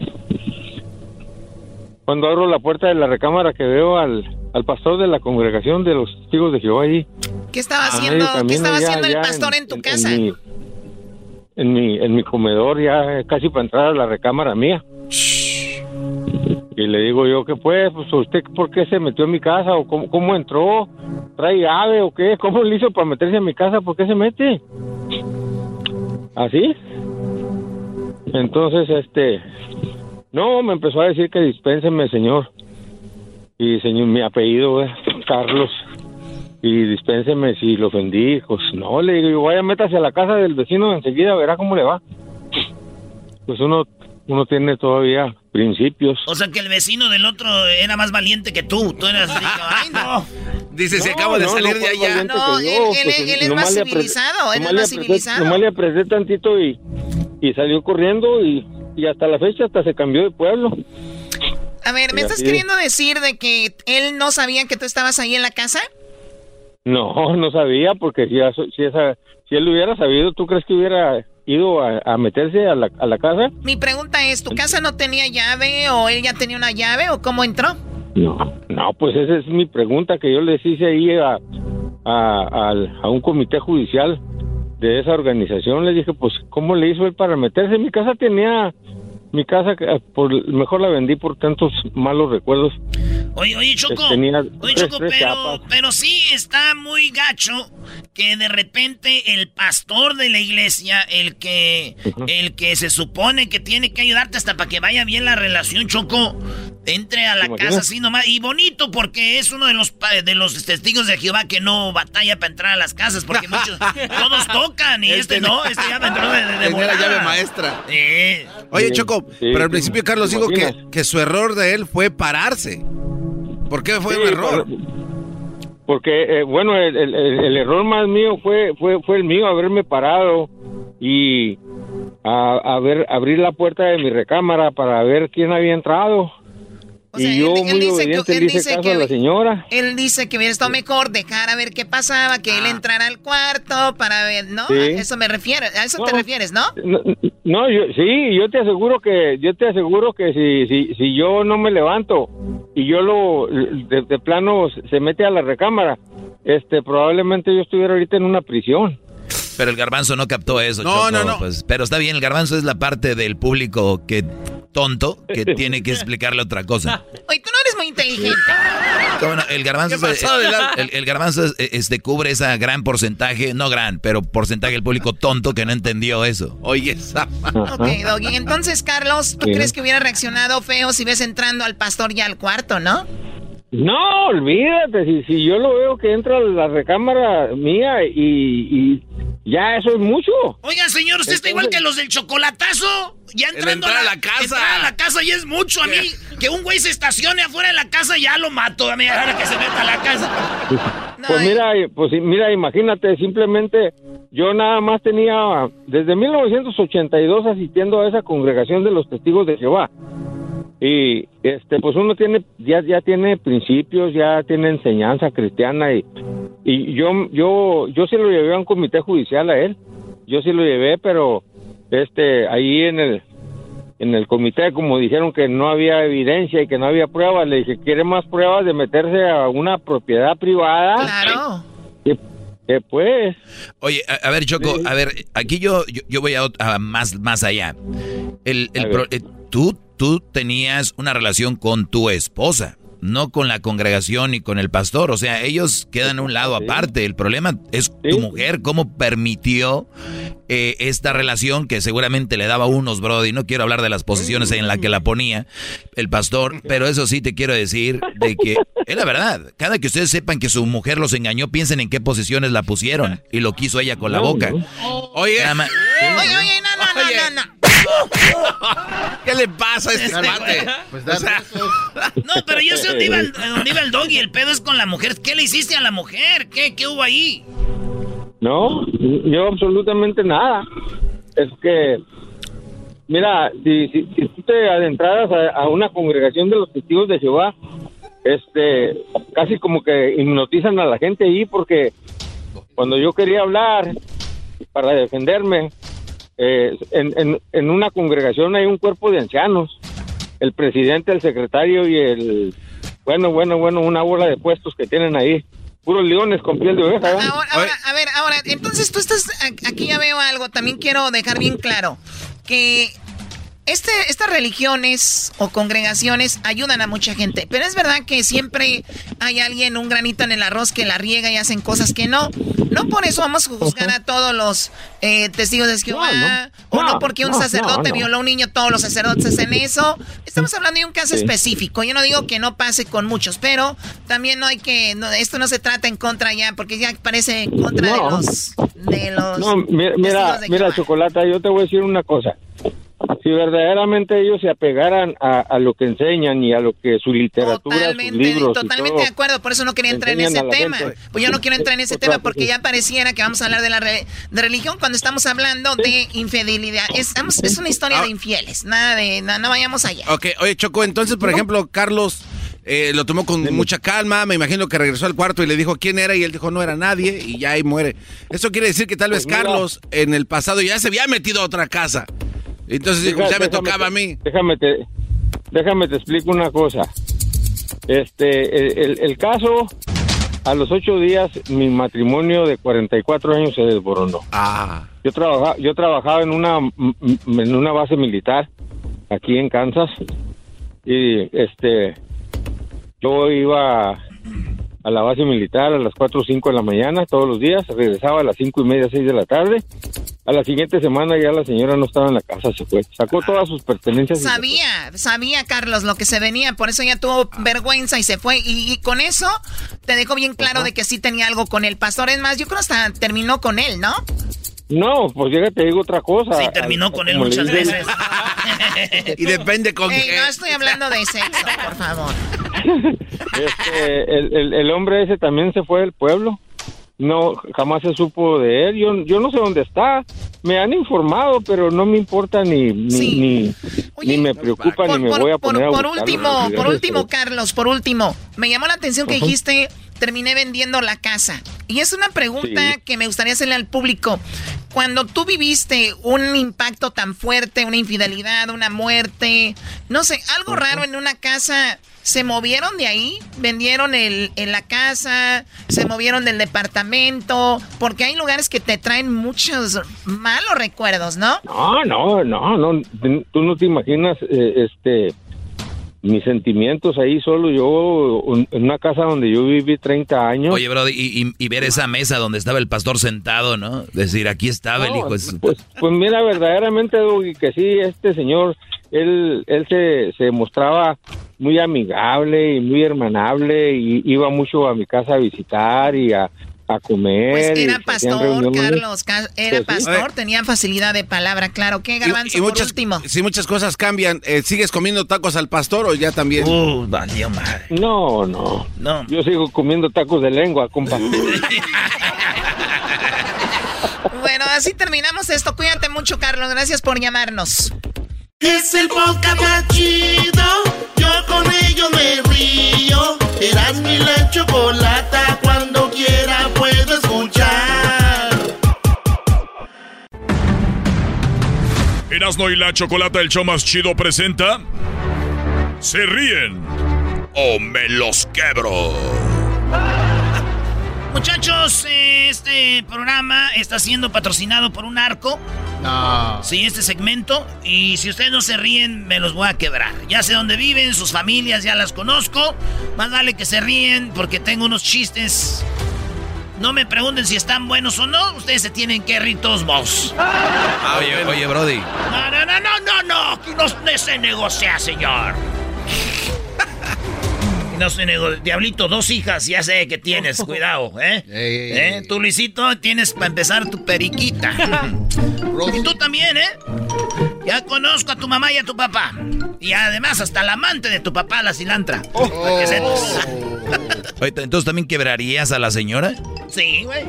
cuando abro la puerta de la recámara que veo al, al pastor de la congregación de los testigos de Jehová allí. ¿Qué estaba haciendo, ¿qué estaba ya- haciendo el pastor en, tu casa? mi, en mi, en mi comedor, ya casi para entrar a la recámara mía. Y le digo yo, ¿qué pues? Pues usted, ¿por qué se metió en mi casa? ¿O cómo, cómo entró? ¿Trae llave o qué? ¿Cómo le hizo para meterse en mi casa? ¿Por qué se mete? ¿Así? Entonces, este... No, me empezó a decir que dispénseme, señor. Y señor, mi apellido es Carlos. Y dispénseme si lo ofendí. Pues no, le digo, vaya, métase a la casa del vecino enseguida, verá cómo le va. Pues uno, uno tiene todavía principios. O sea que el vecino del otro era más valiente que tú. Tú eras rico. Ay, no. Dice, se acaba de no, salir no de allá. No, él- yo, él- pues, él es más civilizado, él es más civilizado. Nomás le apreté tantito y, y salió corriendo y, y hasta la fecha hasta se cambió de pueblo. A ver, ¿me Y estás queriendo decir de que él no sabía que tú estabas ahí en la casa? No, no sabía porque si, esa, si él lo hubiera sabido, ¿tú crees que hubiera ido a, a meterse a la, a la casa? Mi pregunta es, ¿tu casa no tenía llave o él ya tenía una llave o cómo entró? No, no, pues esa es mi pregunta que yo les hice ahí a, a, a un comité judicial de esa organización. Les dije, pues, ¿cómo le hizo él para meterse? Mi casa tenía, mi casa, eh, por mejor la vendí por tantos malos recuerdos. Oye, oye, Choco. Tenía Oye, tres- Choco, tres pero, chapas. pero sí está muy gacho que de repente el pastor de la iglesia, el que, el que se supone que tiene que ayudarte hasta para que vaya bien la relación, Choco, entre a la casa así nomás. Y bonito porque es uno de los de los testigos de Jehová que no batalla para entrar a las casas, porque muchos, todos tocan y este, no, este ya me entró de, de, de la llave maestra. Oye, Sí, Sí, pero al ¿te principio Carlos dijo que, que su error de él fue pararse. ¿Por qué fue Sí, un error? por- Porque, eh, bueno, el, el- el- el error más mío fue, fue, fue el mío, haberme parado y a, a ver, abrir la puerta de mi recámara para ver quién había entrado. y yo, él- él muy dice que- obediente, él le hice dice caso que- a la señora. Él dice que hubiera estado mejor dejar a ver qué pasaba, que él entrara al cuarto para ver, ¿no? Sí. A eso me refiero, a eso te refieres, ¿no? No, no, yo, sí, yo te aseguro que, yo te aseguro que si, si, si yo no me levanto y yo lo, de, de plano se mete a la recámara, este, probablemente yo estuviera ahorita en una prisión. Pero el garbanzo no captó eso. No, Choco, no, no. Pues, pero está bien, el garbanzo es la parte del público que tonto que tiene que explicarle otra cosa. Oye, tú no eres muy inteligente. El garbanzo, ¿Qué pasó, Adelante? el, el garbanzo es- este, cubre esa gran porcentaje, no gran, pero porcentaje del público tonto que no entendió eso. Oye, esa. Ok, Doggy. Entonces, Carlos, ¿tú Sí. crees que hubiera reaccionado feo si ves entrando al pastor ya al cuarto, no? No, olvídate, si, si yo lo veo que entra a la recámara mía y, y ya eso es mucho. Oiga, señor, usted está igual que los del chocolatazo. Ya entrando a, a la, casa. entrar a la casa ya es mucho. A mí, que un güey se estacione afuera de la casa, ya lo mato. A mí, ahora que se meta a la casa. Pues mira, pues mira, imagínate, simplemente yo nada más tenía desde 1982 asistiendo a esa congregación de los testigos de Jehová. Y este pues uno tiene ya ya tiene principios, ya tiene enseñanza cristiana y y yo yo yo sí lo llevé a un comité judicial a él. Yo sí lo llevé, pero este ahí en el en el comité como dijeron que no había evidencia y que no había pruebas, le dije, ¿quiere más pruebas de meterse a una propiedad privada? Claro. Que, que pues. Oye, a, a ver, Choco, a ver, aquí yo, yo, yo voy a, más, más allá. El, el pro- ver. eh, tú, tú tenías una relación con tu esposa, no con la congregación ni con el pastor. O sea, ellos quedan a un lado aparte. El problema es tu mujer, cómo permitió eh, esta relación que seguramente le daba unos, Brody. No quiero hablar de las posiciones en las que la ponía el pastor, pero eso sí te quiero decir de que es la verdad. Cada que ustedes sepan que su mujer los engañó, piensen en qué posiciones la pusieron y lo quiso ella con la boca. Oye, Oye, oye, no, no, no, no, no. ¿qué le pasa a este? Pues O sea, No, pero yo sé dónde iba, el, dónde iba el doggy. El pedo es con la mujer. ¿Qué le hiciste a la mujer? ¿Qué, qué hubo ahí? No, yo absolutamente nada. Es que, mira, si, si, si tú te adentraras a, a una congregación de los testigos de Jehová, este, casi como que hipnotizan a la gente ahí porque cuando yo quería hablar para defenderme, eh, en, en, en una congregación hay un cuerpo de ancianos, el presidente, el secretario y el, bueno, bueno, bueno, una bola de puestos que tienen ahí, puros leones con piel de oveja. Ahora, ahora, a ver, ahora, entonces tú estás, a- aquí ya veo algo, también quiero dejar bien claro, que este, estas religiones o congregaciones ayudan a mucha gente, pero es verdad que siempre hay alguien, un granito en el arroz que la riega y hacen cosas que no. No por eso vamos a juzgar a todos los eh, testigos de Jehová, o no porque un sacerdote violó a un niño, todos los sacerdotes hacen eso. Estamos hablando de un caso específico. Yo no digo que no pase con muchos, pero también no hay que, esto no se trata en contra ya, porque ya parece en contra de los... De los no, mira, mira, Chocolata, yo te voy a decir una cosa si verdaderamente ellos se apegaran a, lo que enseñan y a lo que su literatura, totalmente, sus libros totalmente de acuerdo, por eso no quería entrar en ese tema. Pues yo no quiero entrar en ese tema porque ya pareciera que vamos a hablar de la de religión cuando estamos hablando de infidelidad. Es, es una historia de ah. infieles, nada de, no, vayamos allá. Ok, oye Choco, entonces por ejemplo Carlos eh, lo tomó con mucha calma, me imagino que regresó al cuarto y le dijo quién era y él dijo no era nadie y ya ahí muere. Eso quiere decir que tal vez pues Carlos en el pasado ya se había metido a otra casa. Entonces ya me tocaba a mí. Déjame te, déjame te explico una cosa. Este, el, caso, a los ocho días, mi matrimonio de 44 años se desboronó. Ah. Yo trabajaba, yo trabajaba en una, en una base militar aquí en Kansas y este, yo iba a la base militar a las 4 o 5 de la mañana todos los días, regresaba a las cinco y media, 6 de la tarde a la siguiente semana ya la señora no estaba en la casa, se fue. Sacó todas sus pertenencias. Sabía, sabía Carlos lo que se venía, por eso ya tuvo vergüenza y se fue. Y, con eso te dejó bien claro de que sí tenía algo con el pastor. Es más, yo creo hasta terminó con él, ¿no? No, pues llega te digo otra cosa. Sí, terminó con él muchas veces. y depende con qué. No estoy hablando de sexo, por favor. Este, el, el hombre ese también se fue del pueblo no jamás se supo de él. Yo, yo no sé dónde está. Me han informado, pero no me importa ni ni, ni, me preocupa ni me voy a poner por, último, por último, Carlos, por último, me llamó la atención que dijiste terminé vendiendo la casa. Y es una pregunta que me gustaría hacerle al público. Cuando tú viviste un impacto tan fuerte, una infidelidad, una muerte, no sé, algo raro en una casa, se movieron de ahí, vendieron el, en la casa, se movieron del departamento, porque hay lugares que te traen muchos malos recuerdos, ¿no? No, no, no, no, tú no te imaginas, eh, este, mis sentimientos ahí solo yo en una casa donde yo viví 30 años. Oye, bro, y, ver esa mesa donde estaba el pastor sentado, ¿no? Decir, aquí estaba el hijo. Pues, pues mira, verdaderamente, que sí, este señor, él, él se, se mostraba muy amigable y muy hermanable y iba mucho a mi casa a visitar y a, a comer. Pues era pastor, Carlos, era pues pastor, tenía facilidad de palabra, claro. ¿Qué garbanzo y, muchas, último? Si muchas cosas cambian, eh, ¿sigues comiendo tacos al pastor o ya también? Uh, valió madre. No, no, no. Yo sigo comiendo tacos de lengua, compa. bueno, así terminamos esto. Cuídate mucho, Carlos. Gracias por llamarnos. Es el podcast chido. Yo con ello me río. Eras mi la chocolata cuando quiera puedo escuchar. Erasmo y la Chocolata, el show más chido, presenta. Se ríen o me los quebro. Muchachos, este programa está siendo patrocinado por un arco. No. Sí, este segmento. Y si ustedes no se ríen, me los voy a quebrar. Ya sé dónde viven, sus familias ya las conozco. Más vale que se ríen porque tengo unos chistes. No me pregunten si están buenos o no. Ustedes se tienen que rir todos vos. Ah, oye, oye, Brody. No, no, no, no, no, no. Aquí no se negocia, señor. No sé, Diablito, dos hijas, ya sé que tienes, cuidado, ¿eh? ¿Eh? Tú, Luisito, tienes para empezar tu periquita. y tú también, ¿eh? Ya conozco a tu mamá y a tu papá. Y además hasta la amante de tu papá, la cilantra. Oh. entonces también quebrarías a la señora. Sí, güey.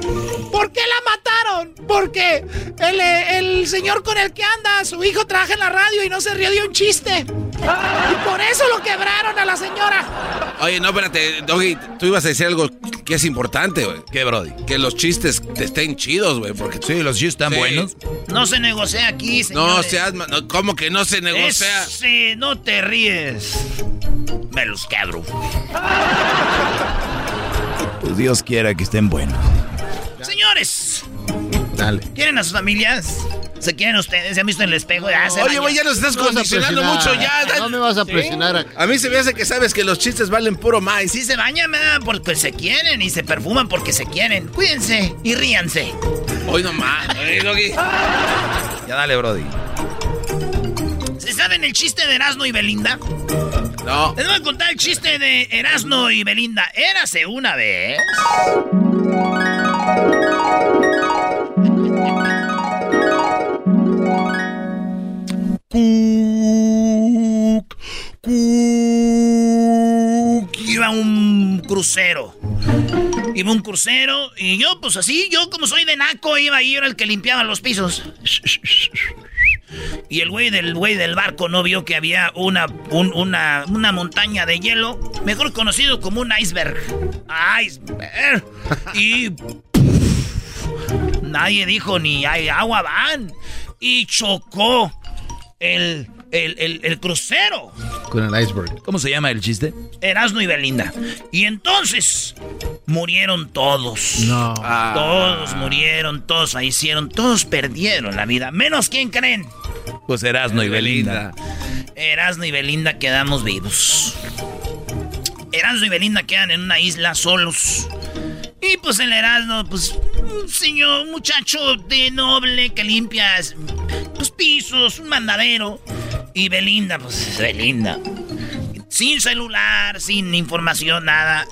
¿Por qué la mataron? Porque el, el señor con el que anda, su hijo trabaja en la radio y no se rió de un chiste. Y por eso lo quebraron a la señora. Oye, no, espérate, Doggy, tú ibas a decir algo que es importante, güey. ¿Qué, Brody? Que los chistes te estén chidos, güey, porque... Sí, los chistes están buenos. No se negocia aquí, señores. No seas... ¿Cómo que no se negocia? sí, no te ríes. Me los quebro. Pues Dios quiera que estén buenos. Señores. Dale. ¿Quieren a sus familias? ¿Se quieren ustedes? ¿Se han visto en el espejo? Oye, güey, ya nos estás condicionando mucho. Ya, No me vas a presionar. A mí se me hace que sabes que los chistes valen puro más. Sí se bañan, ¿verdad? Porque se quieren y se perfuman porque se quieren. Cuídense y ríanse. Hoy nomás. Ya dale, Brody. ¿Se saben el chiste de Erasmo y Belinda? No. Les voy a contar el chiste de Erasmo y Belinda. Érase una vez. Cook, Cook. Iba un crucero. Iba un crucero y yo, pues así, yo como soy de naco, iba ahí, era el que limpiaba los pisos. Y el güey del güey del barco no vio que había una, un- una, una montaña de hielo, mejor conocido como un iceberg. Iceberg. Y nadie dijo ni hay agua van. Y chocó el, el, el- el crucero. Con el iceberg. ¿Cómo se llama el chiste? Erasmo y Belinda. Y entonces murieron todos. No. Todos murieron, todos fallecieron, todos perdieron la vida. Menos quién creen. Pues Erasno y Belinda. Erasmo y Belinda quedamos vivos. Erasmo y Belinda quedan en una isla solos. Y pues el Erasmo, pues, un señor, un muchacho de noble que limpia los pisos, un mandadero. Y Belinda, pues, Belinda. Sin celular, sin información, nada.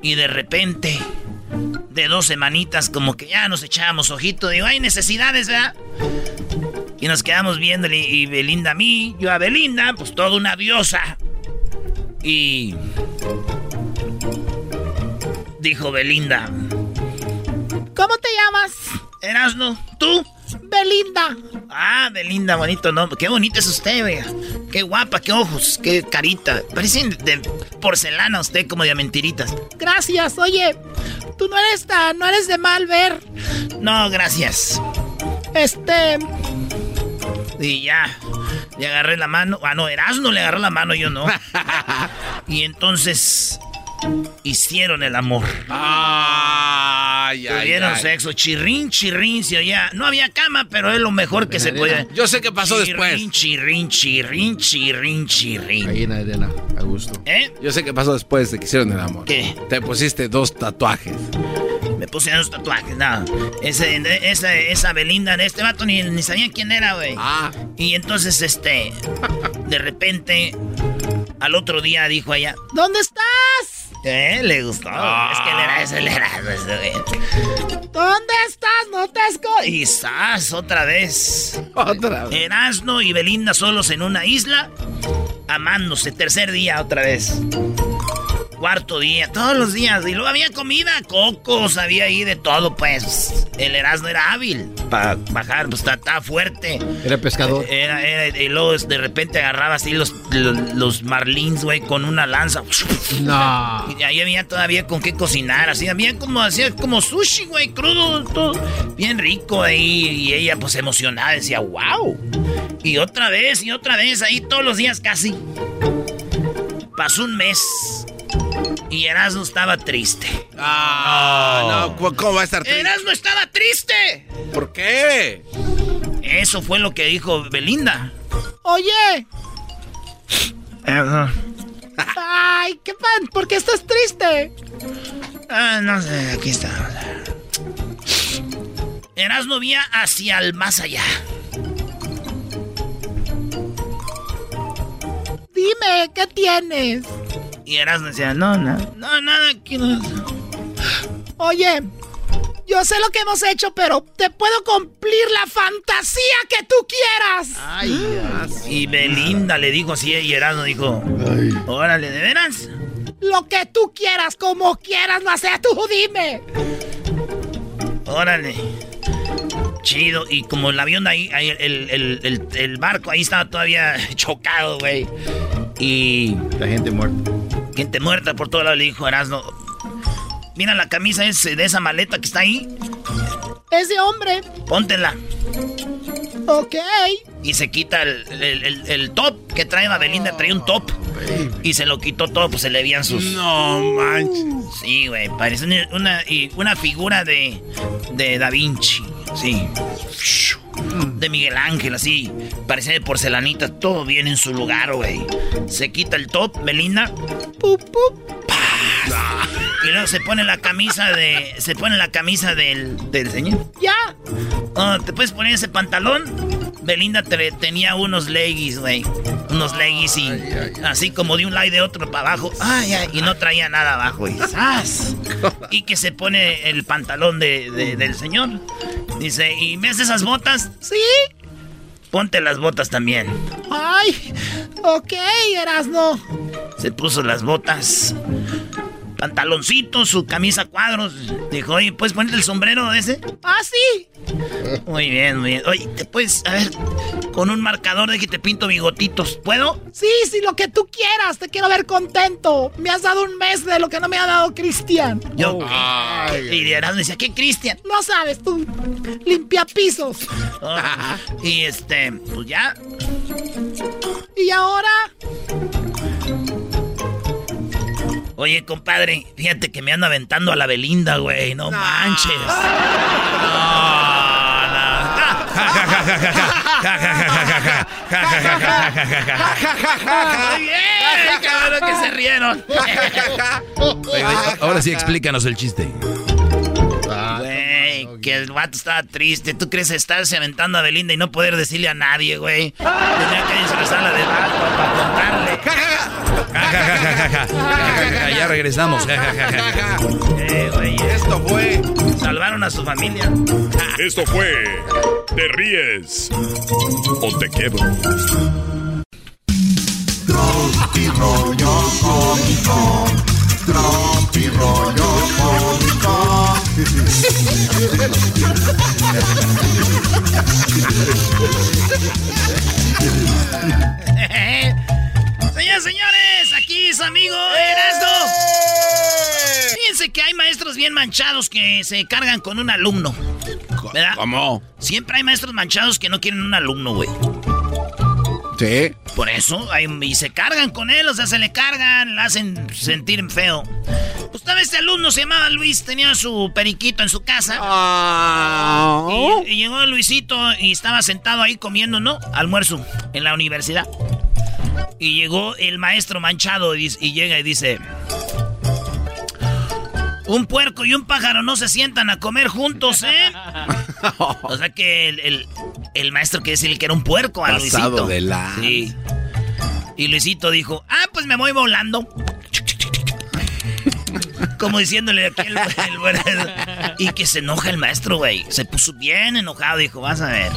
Y de repente, de dos semanitas, como que ya nos echábamos ojito. Digo, hay necesidades, ¿verdad? Y nos quedamos viéndole y Belinda a mí, yo a Belinda, pues toda una diosa. Y dijo Belinda. ¿Cómo te llamas? Erasno, ¿tú? Belinda. Ah, Belinda, bonito nombre. Qué bonita es usted, vea. Qué guapa, qué ojos, qué carita. Parecen de porcelana usted como de mentiritas. Gracias, oye. Tú no eres tan, no eres de mal ver. No, gracias. Este. Y ya. Le agarré la mano. Ah, no, Erasmo le agarró la mano, yo no. y entonces. Hicieron el amor. Ay, ay, Tuvieron ay. sexo, chirrín, chirrín, se oía. No había cama, pero es lo mejor que se puede. Yo sé qué pasó Chirrín, después. Chirrín, chirrín, chirrín, chirrín. Ahí en a gusto. ¿Eh? Yo sé qué pasó después de que hicieron el amor. ¿Qué? Te pusiste dos tatuajes. Me puse unos tatuajes, nada. Ese, esa, esa Belinda de este vato ni, ni sabía quién era, güey. Ah. Y entonces, este, de repente, al otro día dijo ella, ¿dónde estás? ¿Eh? Le gustó. Es que él era ese, él era ese, güey. ¿Dónde estás? No te esco... Y ¡zas! Otra vez. Otra vez. Erasno y Belinda solos en una isla, amándose. Tercer día otra vez. Cuarto día, todos los días. Y luego había comida, cocos, había ahí de todo, pues. El Erasmo era hábil para bajar, pues estaba fuerte. Era pescador. Era, era, y luego de repente agarraba así los, los, los marlins, güey, con una lanza. No. Y ahí había todavía con qué cocinar, así, había como, hacía como sushi, güey, crudo, todo. Bien rico ahí. Y ella, pues emocionada, decía, wow. Y otra vez, y otra vez, ahí todos los días casi. Pasó un mes. Y Erasmo estaba triste. Ah, no, ¿cómo- ¿cómo va a estar triste? Erasmo estaba triste. ¿Por qué? Eso fue lo que dijo Belinda. Oye. Ay, qué pan, ¿por qué estás triste? Ah, no sé, aquí está. Erasmo vía hacia el más allá. Dime, ¿qué tienes? Y Erasmo decía, no, no, no, nada, aquí no. Oye, yo sé lo que hemos hecho, pero te puedo cumplir la fantasía que tú quieras. y Belinda le dijo así y Erasmo dijo, órale, ¿de veras? Lo que tú quieras, como quieras, no sé, tú dime. Órale. Chido, y como el avión ahí, ahí el, el- el- el barco ahí estaba todavía chocado, güey. Y... La gente muerta. Gente muerta por todo lado, le dijo Erasmo. Mira la camisa ese, de esa maleta que está ahí. Es de hombre. Póntela. Ok. Y se quita el, el- el- el top que trae la Belinda, traía un top. Y se lo quitó todo, pues se le veían sus. No manches. Sí, güey. Parece una, una, una figura de, de Da Vinci. Sí. De Miguel Ángel, así. Parecía de porcelanita, todo bien en su lugar, güey. Se quita el top, Belinda. Pup, pup, paz. Y luego se pone la camisa de. Se pone la camisa del, del señor. Ya. Oh, ¿Te puedes poner ese pantalón? Belinda te- tenía unos leggings, güey. Unos leggings y así como de un lado y de otro para abajo. Ay, ay, y no traía nada abajo. Y, ¡zas! y que se pone el pantalón de, de- del señor. Dice, ¿y haces esas botas? Sí. Ponte las botas también. Ay, ok, Erasno. Se puso las botas. Pantaloncito, su camisa cuadros. Dijo, oye, ¿puedes ponerte el sombrero ese? Ah, sí. Muy bien, muy bien. Oye, ¿te puedes, a ver, con un marcador de que te pinto bigotitos? ¿Puedo? Sí, sí, lo que tú quieras. Te quiero ver contento. Me has dado un mes de lo que no me ha dado Cristian. Yo. y de Erasmo decía, ¿qué Cristian? No sabes tú. Limpia pisos. Oh, y este, pues ya. Y ahora. Oye, compadre, fíjate que me ando aventando a la Belinda, güey. No manches. No, no. Muy bien, cabrón, que se rieron. Ahora sí explícanos el chiste. Güey, que el vato estaba triste. ¿Tú crees estarse aventando a Belinda y no poder decirle a nadie, güey? Tenía que disfrazarla de vato para contarle. Ya regresamos. Eh, Esto fue. Salvaron a su familia. Esto fue Te ríes o te quebro. Tropi rollo cómico. Tropi rollo cómico. Señores, señores, aquí su amigo Erasmo. Fíjense que hay maestros bien manchados que se cargan con un alumno. ¿Verdad? ¿Cómo? Siempre hay maestros manchados que no quieren un alumno, güey. Sí. Por eso, y se cargan con él, o sea, se le cargan, le hacen sentir feo. Pues tal vez este alumno se llamaba Luis, tenía su periquito en su casa. Y, y llegó Luisito y estaba sentado ahí comiendo, ¿no? Almuerzo en la universidad. Y llegó el maestro manchado y, llega y dice... Un puerco y un pájaro no se sientan a comer juntos, ¿eh? O sea que el, el- el maestro quiere decirle que era un puerco a Pasado Luisito. de lanza. Sí. Y Luisito dijo, ah, pues me voy volando. Como diciéndole aquí el, el- Y que se enoja el maestro, güey. Se puso bien enojado, dijo, vas a ver.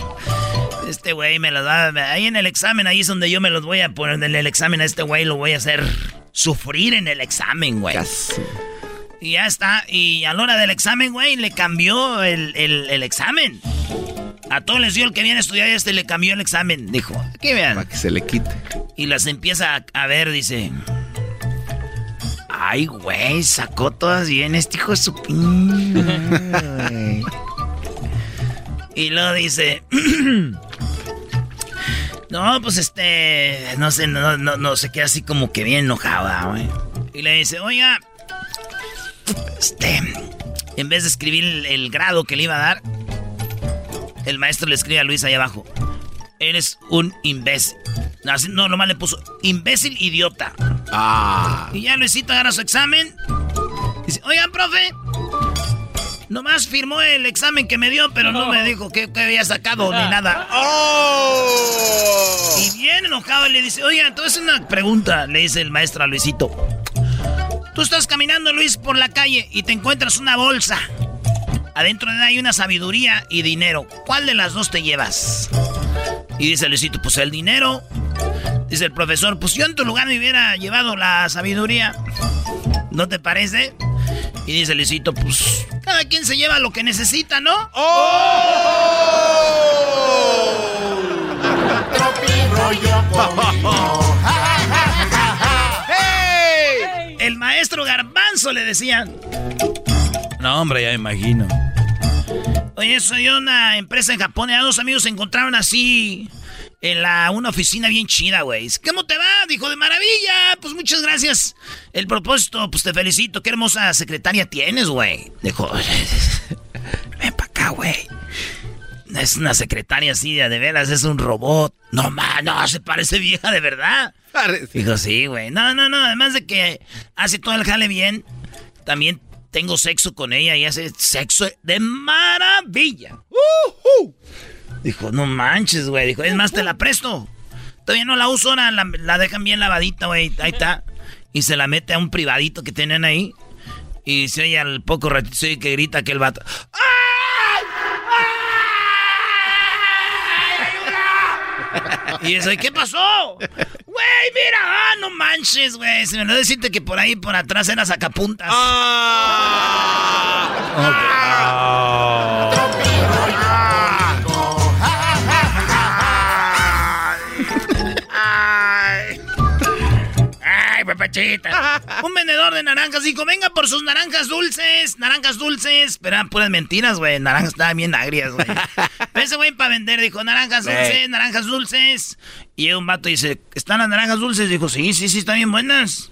Este güey me los va a... Ahí en el examen, ahí es donde yo me los voy a poner. En el examen a este güey lo voy a hacer sufrir en el examen, güey. Y ya está. Y a la hora del examen, güey, le cambió el, el- el examen. A todos les dio el que viene a estudiar y este le cambió el examen. Dijo, aquí vean. Para que se le quite. Y las empieza a, a ver, dice. Ay, güey, sacó todas bien este hijo de su pin. y luego dice. no, pues este. No sé, no, no, no, se queda así como que bien enojada, güey. Y le dice, oiga. Este. En vez de escribir el, el grado que le iba a dar, el maestro le escribe a Luis ahí abajo. Eres un imbécil. No, no, nomás le puso imbécil idiota. Ah. Y ya Luisito agarra su examen. Dice, oigan, profe. Nomás firmó el examen que me dio, pero no, me dijo que, que había sacado ni nada. Y bien enojado le dice, oigan, entonces una pregunta, le dice el maestro a Luisito. Tú estás caminando, Luis, por la calle y te encuentras una bolsa. Adentro de ella hay una sabiduría y dinero. ¿Cuál de las dos te llevas? Y dice Luisito, pues el dinero. Dice el profesor, pues yo en tu lugar me hubiera llevado la sabiduría. ¿No te parece? Y dice Luisito, pues cada quien se lleva lo que necesita, ¿no? El maestro Garbanzo le decían. No, hombre, ya me imagino. Oye, soy una empresa en Japón. Ya dos amigos se encontraron así en la, una oficina bien chida, güey. ¿Cómo te va? Dijo, de maravilla. Pues muchas gracias. El propósito, pues te felicito. Qué hermosa secretaria tienes, güey. Dijo, ven para acá, güey. es una secretaria así, de, de veras, es un robot. No, ma, no, se parece vieja de verdad. Dijo, sí, güey. No, no, no, además de que hace todo el jale bien, también tengo sexo con ella y hace sexo de maravilla. Dijo, no manches, güey. Dijo, es más, te la presto. Todavía no la uso, ahora la, la dejan bien lavadita, güey. Ahí está. Y se la mete a un privadito que tienen ahí. Y se oye al poco ratito se oye que grita que el vato. Y eso, ¿y qué pasó? Güey, mira, ah, no manches, güey. Se me olvidó decirte que por ahí, por atrás era sacapuntas. Ay. Un vendedor de naranjas dijo, venga por sus naranjas dulces, naranjas dulces. Pero eran puras mentiras, güey. Naranjas estaban bien agrias, güey. Pero ese güey para vender dijo, naranjas dulces, naranjas dulces. Y un vato dice, ¿están las naranjas dulces? Dijo, sí, sí, sí, están bien buenas.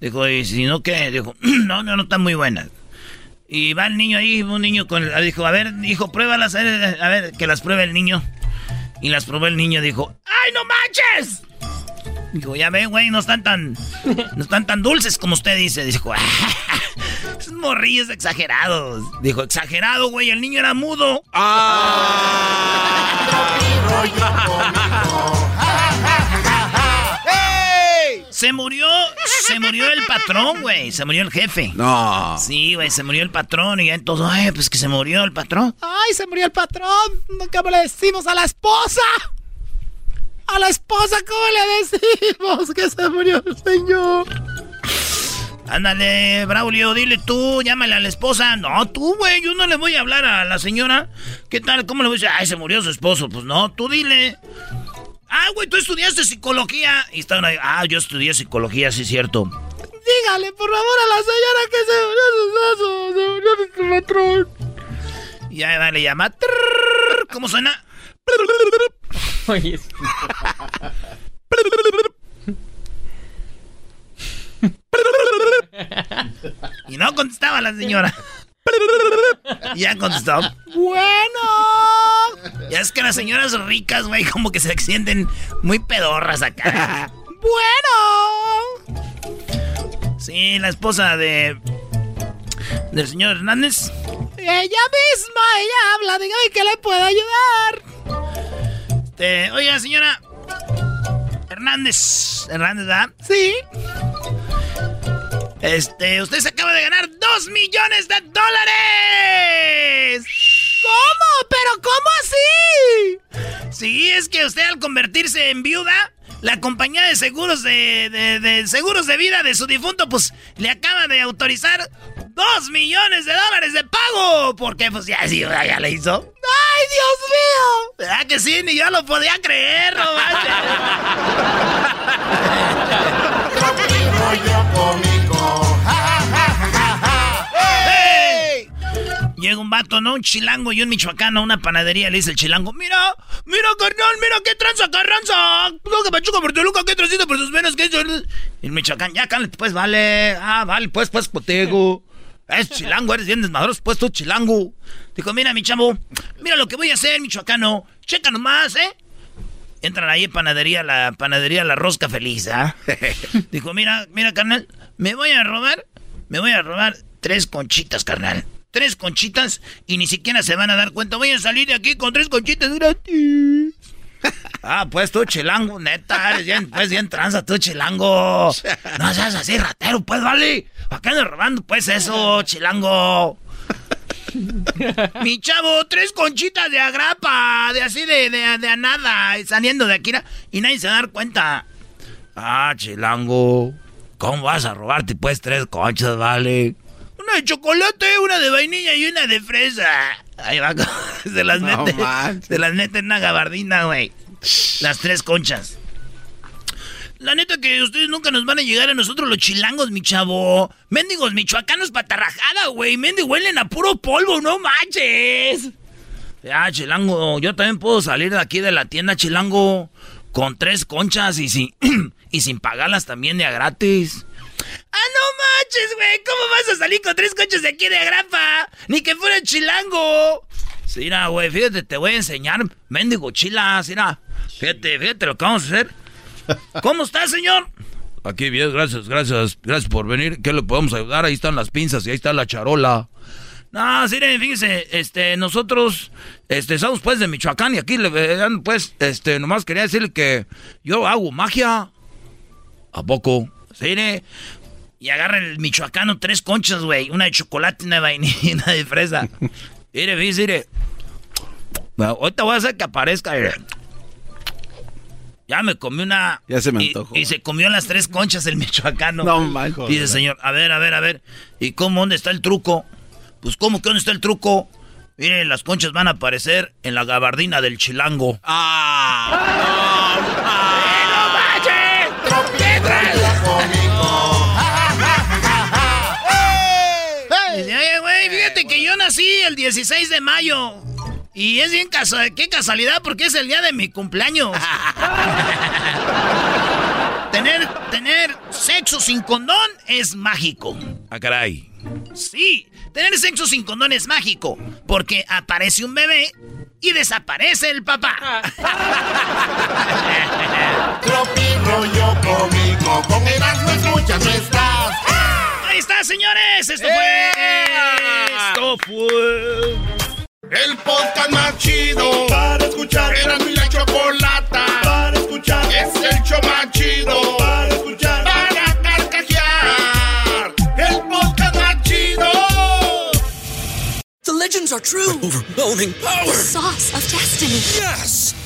Dijo, ¿y si no qué? Dijo, no, no, no están muy buenas. Y va el niño ahí, un niño con... Dijo, a ver, hijo, pruébalas, a ver, a ver, que las pruebe el niño. Y las probó el niño, dijo, ¡ay, no manches! Dijo, ya ve, güey, no están tan... No están tan dulces como usted dice. Dijo, esos morrillos exagerados. Dijo, exagerado, güey, el niño era mudo. Se murió, se murió el patrón, güey. Se murió el jefe. No. Sí, güey, se murió el patrón y ya entonces, ay, pues que se murió el patrón. ¡Ay, se murió el patrón! ¿Cómo le decimos a la esposa? A la esposa, ¿cómo le decimos que se murió el señor? Ándale, Braulio, dile tú, llámale a la esposa. No, tú, güey, yo no le voy a hablar a la señora. ¿Qué tal? ¿Cómo le voy a decir? Ay, se murió su esposo. Pues no, tú dile. Ah, güey, tú estudiaste psicología. Y estaban ahí, ah, yo estudié psicología, sí cierto. Dígale, por favor, a la señora que se murió su esposo, se murió nuestro patrón. Y ahí va, le llama. ¿Cómo suena? Oye. Y no contestaba la señora. Y ya contestó. Bueno. Ya es que las señoras ricas, güey, como que se sienten muy pedorras acá. Bueno. Sí, la esposa de. del señor Hernández. Ella misma, ella habla. Dígame que le puedo ayudar. Este, oiga, señora. Hernández. Hernández, ¿verdad? Sí. Este, usted se acaba de ganar dos millones de dólares. ¿Cómo? ¿Pero cómo así? Sí, es que usted al convertirse en viuda, la compañía de seguros de, de- de seguros de vida de su difunto, pues le acaba de autorizar dos millones de dólares de pago. Porque pues ya sí, ya, ya le hizo. ¡Ay, Dios mío! ¿Verdad que sí? Ni yo lo podía creer, no ¡Ey! Llega un vato, ¿no? Un chilango y un michoacano a una panadería. Le dice el chilango, mira, mira, carnal, mira qué tranza, carranza. Que pachuca por Toluca, qué transito por sus venas, qué... El michoacán, ya, cálate, pues, vale. Ah, vale, pues, pues, potego. Es chilango, eres bien desmadroso, pues, tú, chilango. Dijo, mira, mi chavo, mira lo que voy a hacer, michoacano. Checa nomás, ¿eh? Entran ahí en panadería, la panadería La Rosca Feliz, ¿ah? Dijo, mira, mira, carnal, me voy a robar, me voy a robar tres conchitas, carnal. Tres conchitas y ni siquiera se van a dar cuenta. Voy a salir de aquí con tres conchitas gratis. Ah, pues tú, chilango, neta, eres bien, pues bien tranza tú, chilango. No seas así, ratero, pues, vale. ¿Para qué andas robando, pues, eso, chilango? Mi chavo, tres conchitas de agrapa, de así de, de, de a nada, saliendo de aquí y nadie se va a dar cuenta. Ah, chilango, ¿cómo vas a robarte pues tres conchas, vale? Una de chocolate, una de vainilla y una de fresa. Ahí va, se las No mete, se las mete en una gabardina, güey. Las tres conchas. La neta que ustedes nunca nos van a llegar a nosotros los chilangos, mi chavo. Méndigos michoacanos patarrajada, güey. Mendigos huelen a puro polvo, no manches. Ya, chilango, yo también puedo salir de aquí de la tienda, chilango, con tres conchas y sin, y sin pagarlas también de a gratis. ¡Ah, no manches, güey! ¿Cómo vas a salir con tres conchas de aquí de agrapa? Ni que fuera chilango. Sí, mira, güey, fíjate, te voy a enseñar. Mendigo chilas, mira. Fíjate, fíjate lo que vamos a hacer. ¿Cómo está, señor? Aquí bien, gracias, gracias, gracias por venir. ¿Qué le podemos ayudar? Ahí están las pinzas y ahí está la charola. No, sí, fíjese, este, nosotros, este, somos pues de Michoacán y aquí le vean, pues, este, nomás quería decirle que yo hago magia. ¿A poco? Sí? Y agarra el michoacano tres conchas, güey. Una de chocolate una de vainilla y una de fresa. Mire, mire. Bueno, ahorita voy a hacer que aparezca, mire. Ya me comí una. Ya se me y- antojó. Y, se comió las tres conchas el michoacano. No, man, Dice, señor, a ver, a ver, a ver. ¿Y cómo, dónde está el truco? Pues, ¿cómo que dónde está el truco? Miren, las conchas van a aparecer en la gabardina del chilango. Dice, nací el 16 de mayo. Y es bien casual, qué casualidad porque es el día de mi cumpleaños. tener, tener sexo sin condón es mágico. Ah, caray. Sí, tener sexo sin condón es mágico. Porque aparece un bebé y desaparece el papá. Tropi rollo cómico, con Erasmo escuchas no estás. Ahí está, señores. Esto fue. Esto fue. El podcast más chido para escuchar. Erasmo y la chocolata para escuchar. Es el show más chido para escuchar. Para carcajear. El podcast más chido. The legends are true. overwhelming power! Sauce of destiny. Yes!